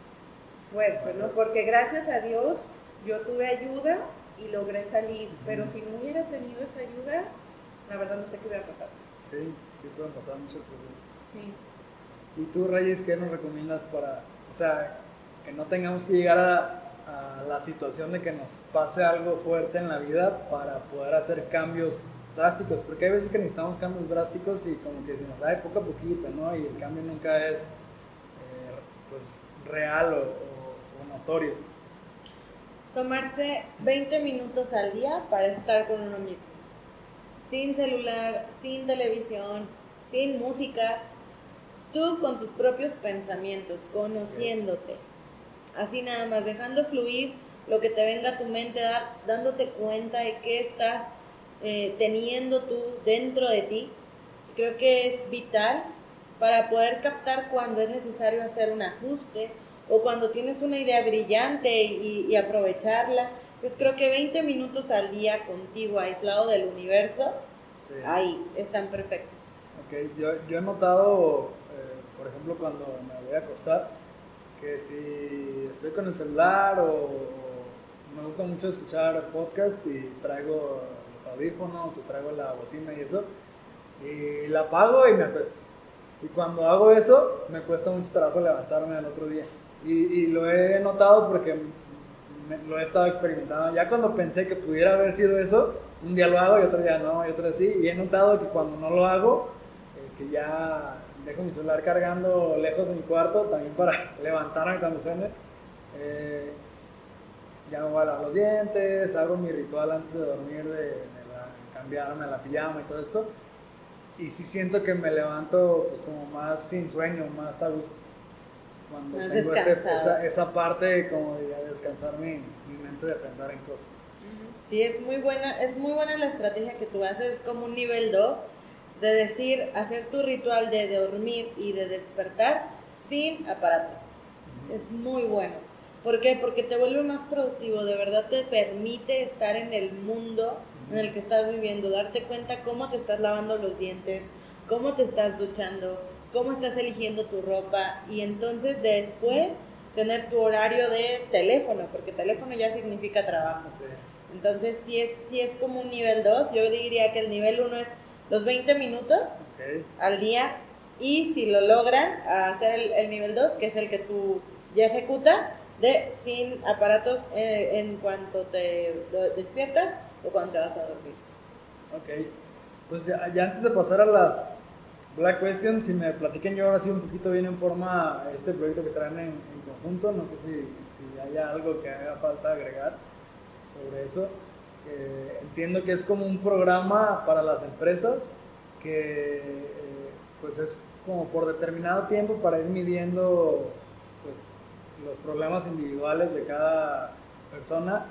fuerte, ¿no? Porque gracias a Dios yo tuve ayuda y logré salir, pero si no hubiera tenido esa ayuda, la verdad no sé qué hubiera pasado. Sí, sí pueden pasar muchas cosas. Sí. ¿Y tú, Reyes, qué nos recomiendas para, o sea, que no tengamos que llegar a, a la situación de que nos pase algo fuerte en la vida para poder hacer cambios drásticos? Porque hay veces que necesitamos cambios drásticos y como que se nos sabe poco a poquito, ¿no? Y el cambio nunca es, eh, pues, real o, o- notorio. Tomarse 20 minutos al día para estar con uno mismo. Sin celular, sin televisión, sin música. Tú con tus propios pensamientos, conociéndote. Así nada más, dejando fluir lo que te venga a tu mente, dar- dándote cuenta de qué estás eh, teniendo tú dentro de ti. Creo que es vital para poder captar cuando es necesario hacer un ajuste o cuando tienes una idea brillante y, y aprovecharla. Pues creo que 20 minutos al día contigo, aislado del universo, Sí. ahí están perfectos. Ok, yo, yo he notado, eh, por ejemplo, cuando me voy a acostar, que si estoy con el celular o, me gusta mucho escuchar podcast y traigo los audífonos o traigo la bocina y eso, y la apago y me acuesto. Y cuando hago eso, me cuesta mucho trabajo levantarme al otro día. Y, y lo he notado porque me- lo he estado experimentando. Ya cuando pensé que pudiera haber sido eso, un día lo hago y otro día no, y otro día sí. Y he notado que cuando no lo hago, eh, que ya dejo mi celular cargando lejos de mi cuarto, también para levantarme cuando suene. Eh, ya me voy a lavar los dientes, hago mi ritual antes de dormir de, de la- cambiarme a la pijama y todo esto. Y sí siento que me levanto pues como más sin sueño, más a gusto. Cuando Más tengo ese- esa, esa parte como de ya descansar mi, mi mente de pensar en cosas. Sí, es muy buena, es muy buena la estrategia que tú haces, es como un nivel 2 de decir, hacer tu ritual de dormir y de despertar sin aparatos. Es muy bueno. ¿Por qué? Porque te vuelve más productivo, de verdad te permite estar en el mundo en el que estás viviendo, darte cuenta cómo te estás lavando los dientes, cómo te estás duchando, cómo estás eligiendo tu ropa y entonces después tener tu horario de teléfono, porque teléfono ya significa trabajo. Sí. Entonces, si es, si es como un nivel 2, yo diría que el nivel 1 es los 20 minutos al día y si lo logran, hacer el, el nivel 2, que es el que tú ya ejecutas, de sin aparatos eh, en cuanto te despiertas o cuando te vas a dormir. Ok. Pues ya, ya antes de pasar a las Black Questions, si me platiquen yo ahora sí un poquito bien en forma este proyecto que traen en, en conjunto, no sé si, si haya algo que haga falta agregar sobre eso. Eh, entiendo que es como un programa para las empresas que eh, pues es como por determinado tiempo para ir midiendo pues los problemas individuales de cada persona,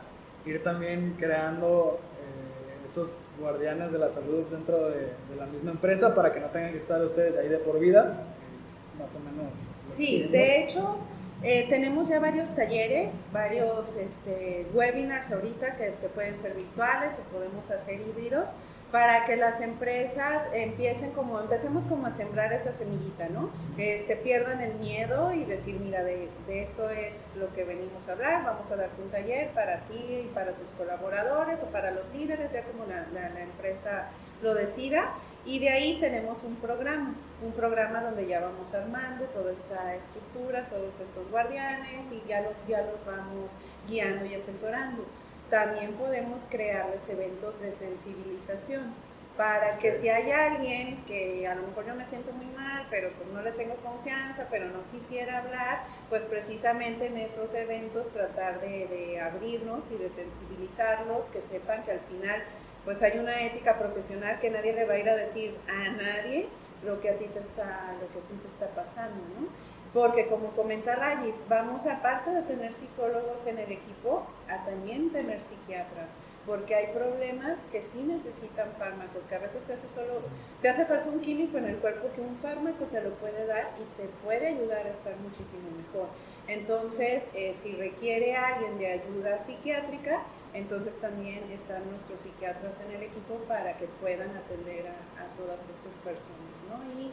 ir también creando eh, esos guardianes de la salud dentro de, de la misma empresa para que no tengan que estar ustedes ahí de por vida. Es más o menos. Sí, de hecho, Eh, tenemos ya varios talleres, varios este, webinars ahorita que, pueden ser virtuales o podemos hacer híbridos para que las empresas empiecen como, empecemos como a sembrar esa semillita, ¿no? Este, pierdan el miedo y decir, mira, de, esto es lo que venimos a hablar, vamos a darte un taller para ti y para tus colaboradores o para los líderes, ya como la empresa lo decida. Y de ahí tenemos un programa, un programa donde ya vamos armando toda esta estructura, todos estos guardianes y ya los, ya los vamos guiando y asesorando. También podemos crearles eventos de sensibilización para que si hay alguien que a lo mejor yo me siento muy mal, pero pues no le tengo confianza, pero no quisiera hablar, pues precisamente en esos eventos tratar de, de abrirnos y de sensibilizarlos, que sepan que al final pues hay una ética profesional que nadie le va a ir a decir a nadie lo que a ti te está, lo que a ti te está pasando, ¿no? Porque como comenta Rayis, vamos aparte de tener psicólogos en el equipo, a también tener psiquiatras, porque hay problemas que sí necesitan fármacos, que a veces te hace solo, te hace falta un químico en el cuerpo que un fármaco te lo puede dar y te puede ayudar a estar muchísimo mejor. Entonces, eh, si requiere alguien de ayuda psiquiátrica, entonces también están nuestros psiquiatras en el equipo para que puedan atender a, a todas estas personas, ¿no? Y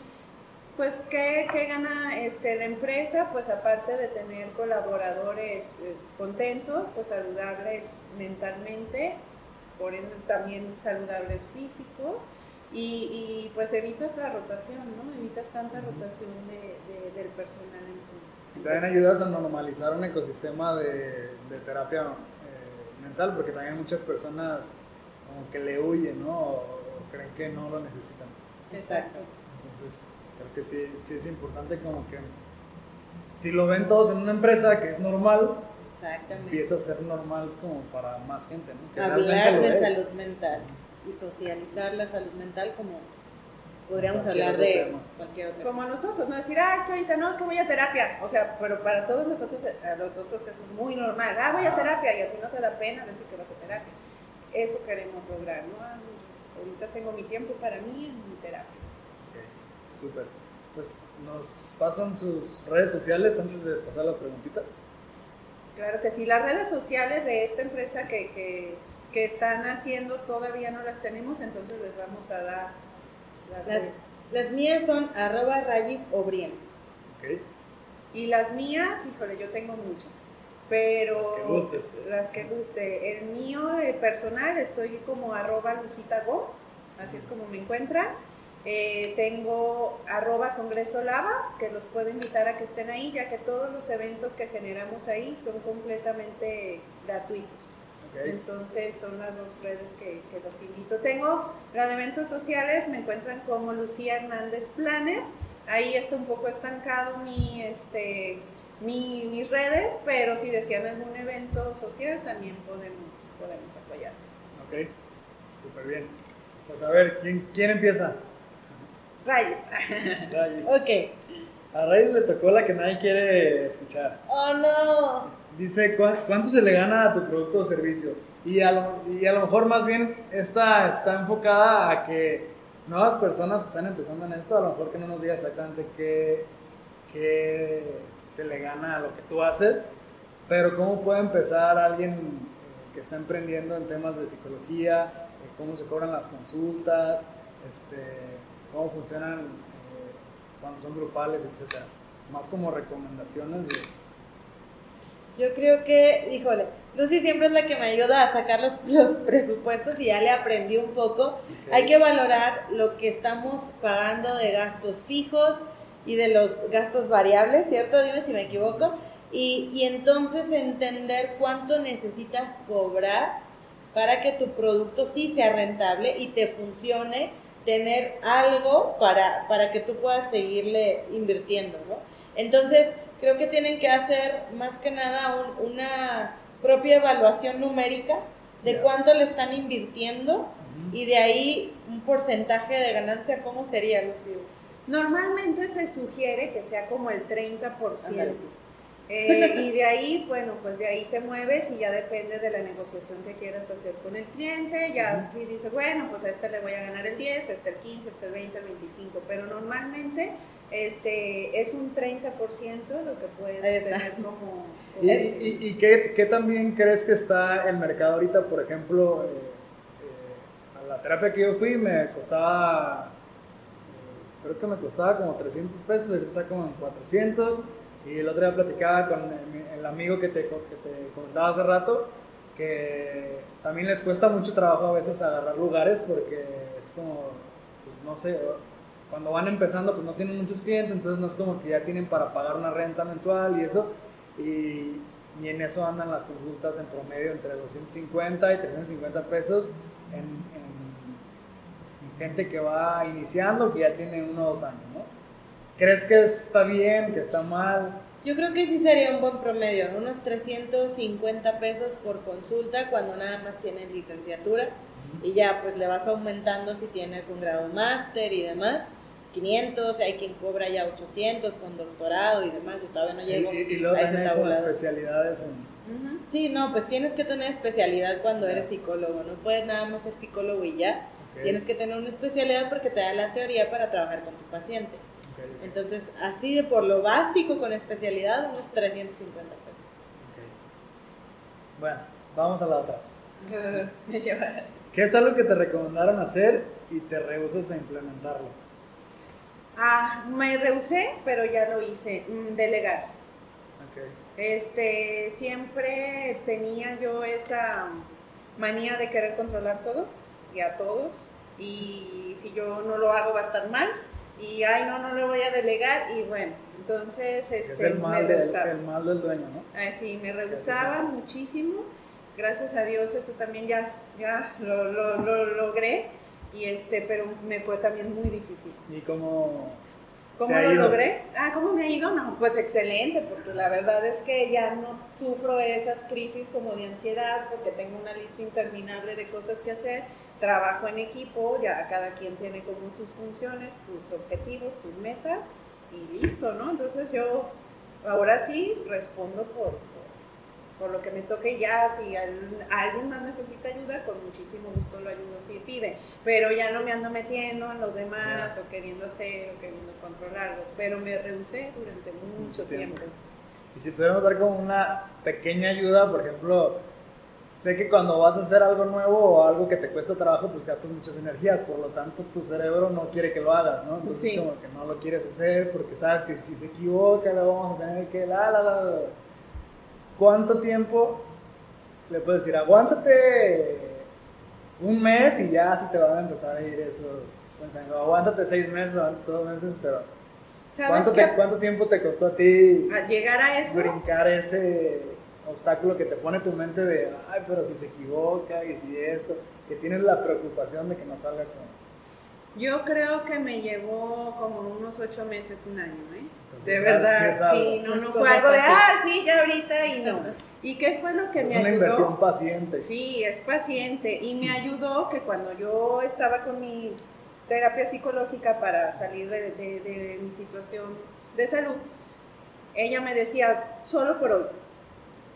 pues, ¿qué, ¿qué, gana este, la empresa? Pues aparte de tener colaboradores eh, contentos, pues saludables mentalmente, por ende también saludables físicos, y, y, pues evitas la rotación, ¿no? Evitas tanta rotación de, de, del personal en tu... Y también ayudas a normalizar un ecosistema de, de terapia eh, mental, porque también muchas personas como que le huyen, ¿no? O, o creen que no lo necesitan. Exacto. Entonces, creo que sí, sí es importante como que si lo ven todos en una empresa que es normal, empieza a ser normal como para más gente, ¿no? Que Hablar de salud mental y socializar la salud mental como podríamos cualquier hablar de tema. cualquier otra Como nosotros, no decir, ah, esto ahorita no, es que voy a terapia. O sea, pero para todos nosotros, a nosotros eso es muy normal. Ah, voy a terapia y a ti no te da pena decir que vas a terapia. Eso queremos lograr, ¿no? Ahorita tengo mi tiempo para mí en mi terapia. Súper. Pues nos pasan sus redes sociales antes de pasar las preguntitas. Claro que sí, las redes sociales de esta empresa que, que, que están haciendo todavía no las tenemos, entonces les vamos a dar las, las, las mías son arroba rayis obrien. Ok. Y las mías, híjole, yo tengo muchas, pero las que gustes. Las que guste. El mío eh, personal estoy como arroba lucita go, así es como me encuentran. Eh, tengo arroba Congreso Lava, que los puedo invitar a que estén ahí, ya que todos los eventos que generamos ahí son completamente gratuitos. Okay. Entonces son las dos redes que, que, los invito. Tengo la de eventos sociales, me encuentran como Lucía Hernández Planner. Ahí está un poco estancado mi, este, mi, mis redes, pero si desean algún evento social también podemos, podemos apoyarlos. Ok, súper bien. Pues a ver, ¿quién, quién empieza? Rayes. Rayes. ok. A Rayes le tocó la que nadie quiere escuchar. Oh, no. Dice, ¿cuánto se le gana a tu producto o servicio? Y a lo, y a lo mejor más bien esta está enfocada a que nuevas personas que están empezando en esto, a lo mejor que no nos diga exactamente qué, qué se le gana a lo que tú haces, pero cómo puede empezar alguien que está emprendiendo en temas de psicología, cómo se cobran las consultas, este, cómo funcionan eh, cuando son grupales, etcétera. Más como recomendaciones de... Yo creo que, híjole, Lucy siempre es la que me ayuda a sacar los, los presupuestos y ya le aprendí un poco. Okay. Hay que valorar lo que estamos pagando de gastos fijos y de los gastos variables, ¿cierto? Dime si me equivoco. Y, y entonces entender cuánto necesitas cobrar para que tu producto sí sea rentable y te funcione tener algo para, para que tú puedas seguirle invirtiendo, ¿no? Entonces, creo que tienen que hacer más que nada un, una propia evaluación numérica de yeah. cuánto le están invirtiendo uh -huh. y de ahí un porcentaje de ganancia, ¿cómo sería, Lucía? Normalmente se sugiere que sea como el 30%. Eh, y de ahí, bueno, pues de ahí te mueves y ya depende de la negociación que quieras hacer con el cliente. Ya si dices, bueno, pues a este le voy a ganar el 10, a este el 15, a este el 20, el 25. Pero normalmente este es un 30% lo que puedes tener como... ¿Y, y, y qué, qué, también crees que está el mercado ahorita? Por ejemplo, eh, eh, a la terapia que yo fui me costaba, eh, creo que me costaba como 300 pesos, ahorita está como en 400 y el otro día platicaba con el, amigo que te, que comentaba hace rato, que también les cuesta mucho trabajo a veces agarrar lugares porque es como, pues, no sé, cuando van empezando pues no tienen muchos clientes, entonces no es como que ya tienen para pagar una renta mensual y eso, y, y en eso andan las consultas en promedio entre 250 y 350 pesos en, en, gente que va iniciando, que ya tiene uno o dos años, ¿no? ¿Crees que está bien, que está mal? Yo creo que sí sería un buen promedio, unos 350 pesos por consulta cuando nada más tienes licenciatura y ya pues le vas aumentando si tienes un grado máster y demás. 500, hay quien cobra ya 800 con doctorado y demás, yo todavía no llego y, y luego a ese también con especialidades en... Ujú. Sí, no, pues tienes que tener especialidad cuando eres psicólogo, no puedes nada más ser psicólogo y ya. Ok, Tienes que tener una especialidad porque te da la teoría para trabajar con tu paciente. Ok, ok, Entonces, así de por lo básico con especialidad, unos 350 pesos. Bueno, vamos a la otra. Me ¿Qué es algo que te recomendaron hacer y te rehusas a implementarlo? Ah, me rehusé, pero ya lo hice. Mm, Delegar. Ok. Este, siempre tenía yo esa manía de querer controlar todo y a todos. Y si yo no lo hago va a estar mal. Y ay, no, no le voy a delegar. Y bueno, entonces este, es el me mal, del, rehusaba. el mal del dueño, ¿no? Ah, sí, me rehusaba muchísimo. Gracias a Dios eso también ya, ya lo, lo- lo logré. Y este, pero me fue también muy difícil. Y. ¿Cómo ¿Te ha lo ido? logré? Ah, ¿cómo me ha ido? No, pues excelente, porque la verdad es que ya no sufro esas crisis como de ansiedad, porque tengo una lista interminable de cosas que hacer, trabajo en equipo, ya cada quien tiene como sus funciones, tus objetivos, tus metas, y listo, ¿no? Entonces yo ahora sí respondo por, por, por lo que me toque ya, si al- alguien más necesita ayuda, con muchísimo gusto lo ayudo si pide, pero ya no me ando metiendo en los demás o queriendo hacer o queriendo controlarlos, pero me rehusé durante mucho Mucho tiempo. tiempo. Y si pudiéramos dar como una pequeña ayuda, por ejemplo, sé que cuando vas a hacer algo nuevo o algo que te cuesta trabajo, pues gastas muchas energías, por lo tanto tu cerebro no quiere que lo hagas, ¿no? Entonces Sí. como que no lo quieres hacer porque sabes que si se equivoca lo vamos a tener que la la la. la. ¿Cuánto tiempo le puedes decir, aguántate un mes y ya se te van a empezar a ir esos pensamientos, aguántate seis meses, aguántate dos meses, pero ¿Sabes ¿cuánto, qué? te- ¿cuánto tiempo te costó a ti llegar a eso, brincar ese obstáculo que te pone tu mente de, ay, pero si se equivoca y si esto, que tienes la preocupación de que no salga como... yo creo que me llevó como unos ocho meses, un año, ¿eh? O sea, sí de es verdad, es algo. sí, no, no Es fue algo de, ah, sí, ya ahorita y no. ¿Y qué fue lo que es me una ayudó? inversión paciente. Sí, es paciente y me ayudó que cuando yo estaba con mi terapia psicológica para salir de, de- de mi situación de salud, ella me decía, solo por hoy.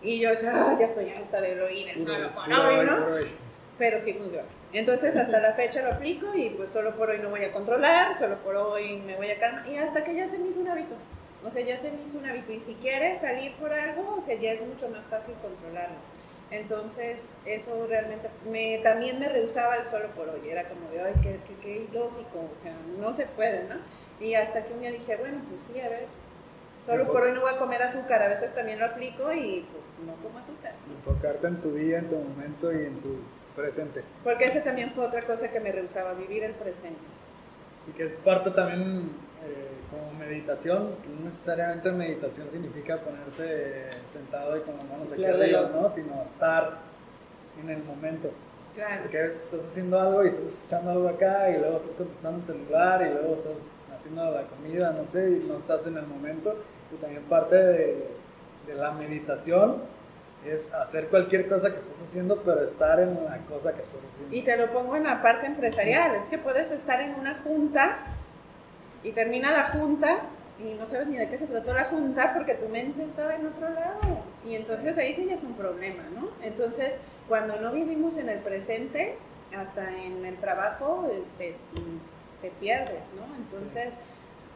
Y yo decía, "Ah, ya estoy harta de heroína, solo por hoy, ¿no? Pero sí funciona. Entonces hasta la fecha lo aplico y pues solo por hoy no voy a controlar, solo por hoy me voy a calmar y hasta que ya se me hizo un hábito. O sea, ya se me hizo un hábito y si quieres salir por algo, o sea, ya es mucho más fácil controlarlo. Entonces, eso realmente, me, también me rehusaba el solo por hoy, era como de, ay, qué, qué, qué ilógico, o sea, no se puede, ¿no? Y hasta que un día dije, bueno, pues sí, a ver, solo por hoy no voy a comer azúcar, a veces también lo aplico y pues no como azúcar. Enfocarte en tu día, en tu momento y en tu presente. Porque ese también fue otra cosa que me rehusaba, vivir el presente. Y que es parte también eh, como meditación, que no necesariamente meditación significa ponerte sentado y con las manos aquí arriba, ¿no? Sino estar en el momento. Claro. Porque a veces estás haciendo algo y estás escuchando algo acá y luego estás contestando el celular y luego estás haciendo la comida, no sé, y no estás en el momento. Y también parte de, de la meditación es hacer cualquier cosa que estés haciendo, pero estar en la cosa que estás haciendo. Y te lo pongo en la parte empresarial, es que puedes estar en una junta y termina la junta y no sabes ni de qué se trató la junta porque tu mente estaba en otro lado. Y entonces ahí sí ya es un problema, ¿no? Entonces, cuando no vivimos en el presente, hasta en el trabajo, este, te pierdes, ¿no? Entonces,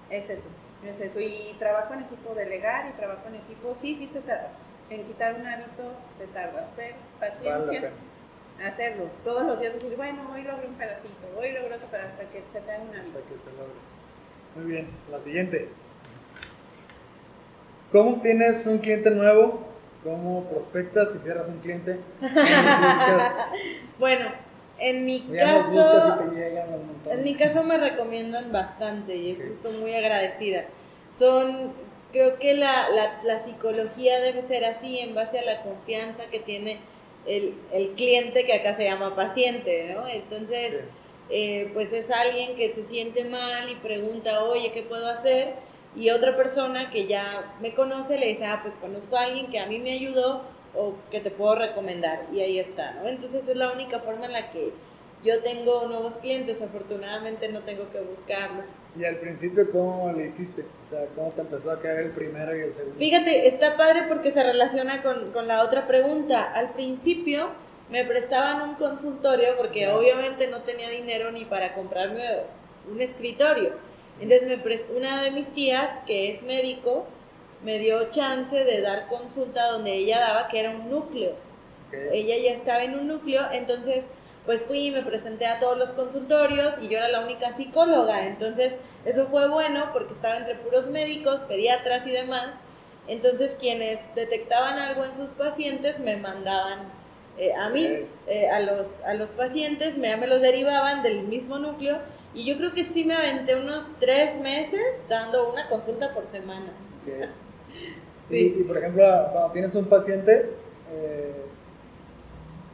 es eso, es eso. Y trabajo en equipo, delegar y trabajo en equipo, sí, sí te tardas. En quitar un hábito te tardas, pero paciencia. hacerlo. Todos los días decir, bueno, hoy logro un pedacito, hoy logro otro pedacito, hasta que se te haga un hábito. Hasta que se logre. Muy bien, la siguiente. ¿Cómo tienes un cliente nuevo? ¿Cómo prospectas y cierras un cliente? Bueno, en mi Ya caso, buscas y te llegan en mi caso me recomiendan bastante y eso estoy muy agradecida. Son, creo que la, la, la psicología debe ser así en base a la confianza que tiene el, el cliente que acá se llama paciente, ¿no? Entonces, Sí. eh, pues es alguien que se siente mal y pregunta, oye, ¿qué puedo hacer? Y otra persona que ya me conoce le dice, ah, pues conozco a alguien que a mí me ayudó o que te puedo recomendar. Y ahí está, ¿no? Entonces es la única forma en la que yo tengo nuevos clientes. Afortunadamente no tengo que buscarlos. Y al principio, ¿cómo le hiciste? O sea, ¿cómo te empezó a caer el primero y el segundo? Fíjate, está padre porque se relaciona con, con la otra pregunta. Al principio me prestaban un consultorio porque obviamente no tenía dinero ni para comprarme un escritorio. Entonces me prest- una de mis tías, que es médico, me dio chance de dar consulta donde ella daba, que era un núcleo. Ella ya estaba en un núcleo, entonces pues fui y me presenté a todos los consultorios y yo era la única psicóloga, entonces eso fue bueno porque estaba entre puros médicos, pediatras y demás, entonces quienes detectaban algo en sus pacientes me mandaban eh, a mí, eh, a, los, a los pacientes, me, me los derivaban del mismo núcleo y yo creo que sí me aventé unos tres meses dando una consulta por semana. Ok. Sí. Y, y, por ejemplo, cuando tienes un paciente, eh,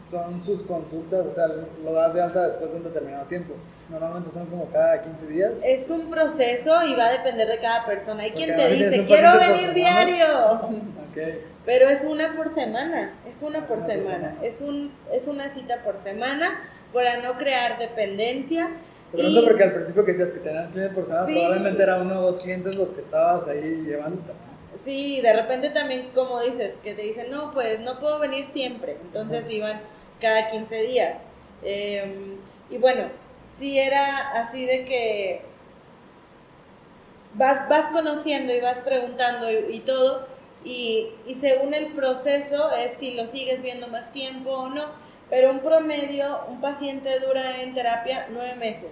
son sus consultas, o sea, lo das de alta después de un determinado tiempo. Normalmente son como cada 15 días. Es un proceso y va a depender de cada persona. Hay Porque quien te dice, quiero venir semana". diario, Ok. pero es una por semana, es una Es por una por semana, es, un, es una cita por semana para no crear dependencia. Pregunto Y- porque al principio que decías que tenían clientes por semana, Sí. probablemente era uno o dos clientes los que estabas ahí llevando. Sí, de repente también, como dices, que te dicen, no, pues no puedo venir siempre. Entonces iban cada 15 días. Eh, y bueno, sí era así de que vas, vas conociendo y vas preguntando y, y todo. Y, y según el proceso es si lo sigues viendo más tiempo o no. Pero un promedio, un paciente dura en terapia nueve meses.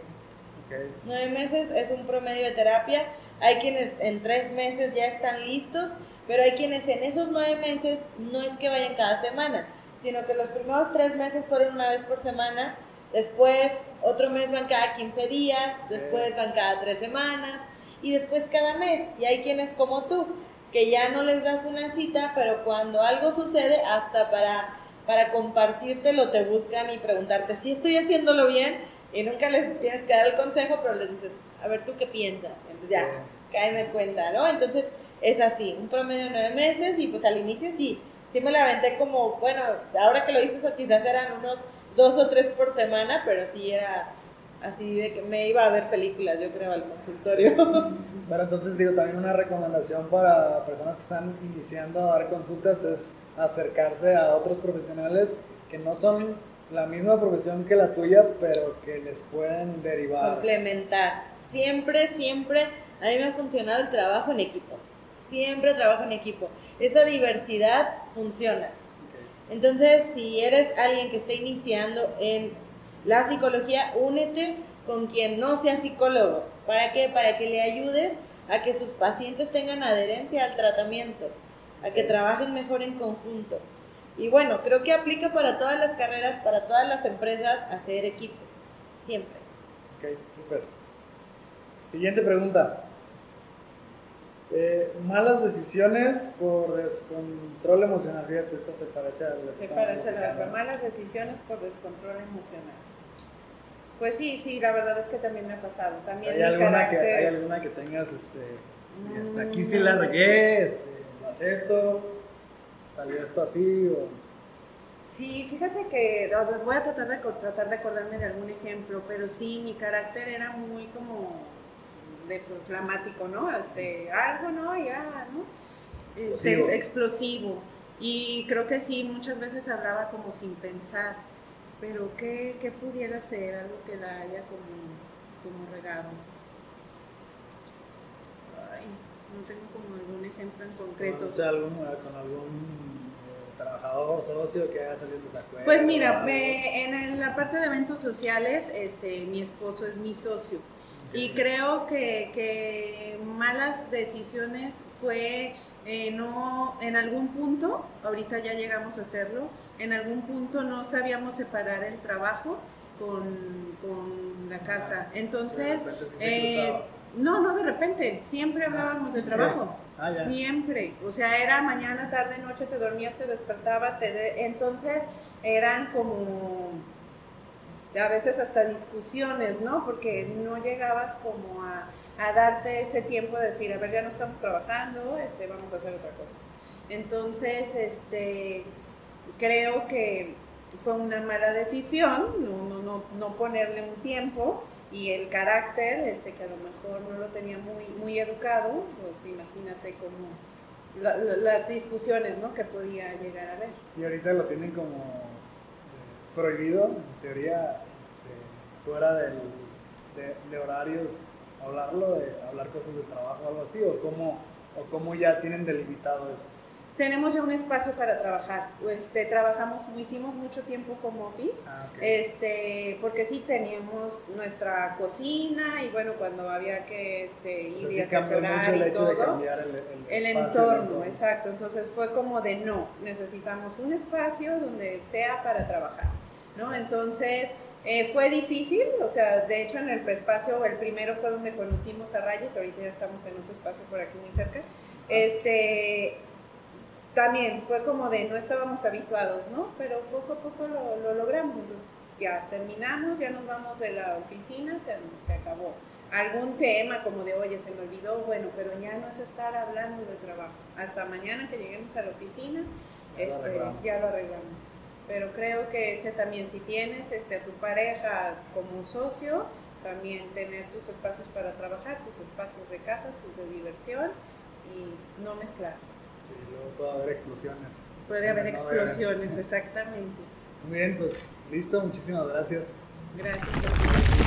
Nueve meses es un promedio de terapia. Hay quienes en tres meses ya están listos, pero hay quienes en esos nueve meses no es que vayan cada semana, sino que los primeros tres meses fueron una vez por semana, después otro mes van cada 15 días, después van cada tres semanas y después cada mes. Y hay quienes como tú, que ya no les das una cita, pero cuando algo sucede, hasta para, para compartírtelo te buscan y preguntarte si estoy haciéndolo bien y nunca les tienes que dar el consejo, pero les dices, a ver tú qué piensas. Ya, Sí. caen en cuenta, ¿no? Entonces es así, un promedio de nueve meses y pues al inicio sí, sí me la aventé como, bueno, ahora que lo hice eso quizás eran unos dos o tres por semana, pero sí era así de que me iba a ver películas, yo creo, al consultorio. Pero entonces digo, también una recomendación para personas que están iniciando a dar consultas es acercarse a otros profesionales que no son la misma profesión que la tuya, pero que les pueden derivar. complementar. Siempre, siempre, a mí me ha funcionado el trabajo en equipo. Siempre trabajo en equipo. Esa diversidad funciona. Entonces, si eres alguien que está iniciando en la psicología, únete con quien no sea psicólogo. ¿Para qué? Para que le ayudes a que sus pacientes tengan adherencia al tratamiento, a que trabajen mejor en conjunto. Y bueno, creo que aplica para todas las carreras, para todas las empresas, hacer equipo. Siempre. Ok, súper. Siguiente pregunta. Eh, malas decisiones por descontrol emocional. Fíjate, esta se parece a la Se parece a la otra. Malas decisiones por descontrol emocional. Pues sí, sí, la verdad es que también me ha pasado. Sea, También ¿Hay mi alguna, que. ¿Hay alguna que tengas, este, hasta aquí Mm. sí la regué, este, acepto, salió esto así, o... Sí, fíjate que voy a tratar de, tratar de acordarme de algún ejemplo, pero sí, mi carácter era muy como de flamático, ¿no? Este, algo, ¿no? Ya, ¿no? Este, Explosivo. es explosivo. Y creo que sí, muchas veces hablaba como sin pensar, pero ¿qué, qué pudiera ser? Algo que la haya como, como regado. Ay, no tengo como algún ejemplo en concreto. No sé, algún, con algún eh, trabajador, socio que haya salido en desacuerdo. Pues mira, me- en el- la parte de eventos sociales, este, mi esposo es mi socio. Y creo que, que malas decisiones fue eh, no, en algún punto, ahorita ya llegamos a hacerlo, en algún punto no sabíamos separar el trabajo con, con la casa. Entonces, eh, no, no de repente, siempre hablábamos de trabajo. Ah. Siempre. O sea, era mañana, tarde, noche, te dormías, te despertabas, te de- entonces eran como a veces hasta discusiones, ¿no? Porque no llegabas como a, darte ese tiempo de decir, a ver, ya no estamos trabajando, este, vamos a hacer otra cosa. Entonces, este, creo que fue una mala decisión no, no, no, no ponerle un tiempo y el carácter, este, que a lo mejor no lo tenía muy, muy educado, pues imagínate cómo la- la- las discusiones, ¿no? Que podía llegar a haber. Y ahorita lo tienen como prohibido, en teoría, este, fuera del, de, de horarios, hablarlo, de hablar cosas de trabajo o algo así, o cómo, o cómo ya tienen delimitado eso. Tenemos ya un espacio para trabajar. Este, trabajamos, hicimos mucho tiempo home office. Ah. Este, porque sí teníamos nuestra cocina y bueno, cuando había que este, ir y sí cambió mucho asesorar el y hecho de todo, cambiar el, el, el espacio, entorno, exacto. Entonces fue como de no, necesitamos un espacio donde sea para trabajar, ¿no? Entonces eh, fue difícil, o sea, de hecho en el espacio, el primero fue donde conocimos a Rayes, ahorita ya estamos en otro espacio por aquí muy cerca. Este, también fue como de no estábamos habituados, ¿no? Pero poco a poco lo, lo logramos, entonces ya terminamos, ya nos vamos de la oficina, se, se acabó. Algún tema como de, oye, se me olvidó, bueno, pero ya no es estar hablando de trabajo. Hasta mañana que lleguemos a la oficina, Ya lo este, arreglamos. ya lo arreglamos. Pero creo que ese también, si tienes este, a tu pareja como socio, también tener tus espacios para trabajar, tus espacios de casa, tus de diversión y no mezclar. Y luego puede haber explosiones. Puede haber No, explosiones, exactamente. Muy bien, pues listo, muchísimas gracias. Gracias.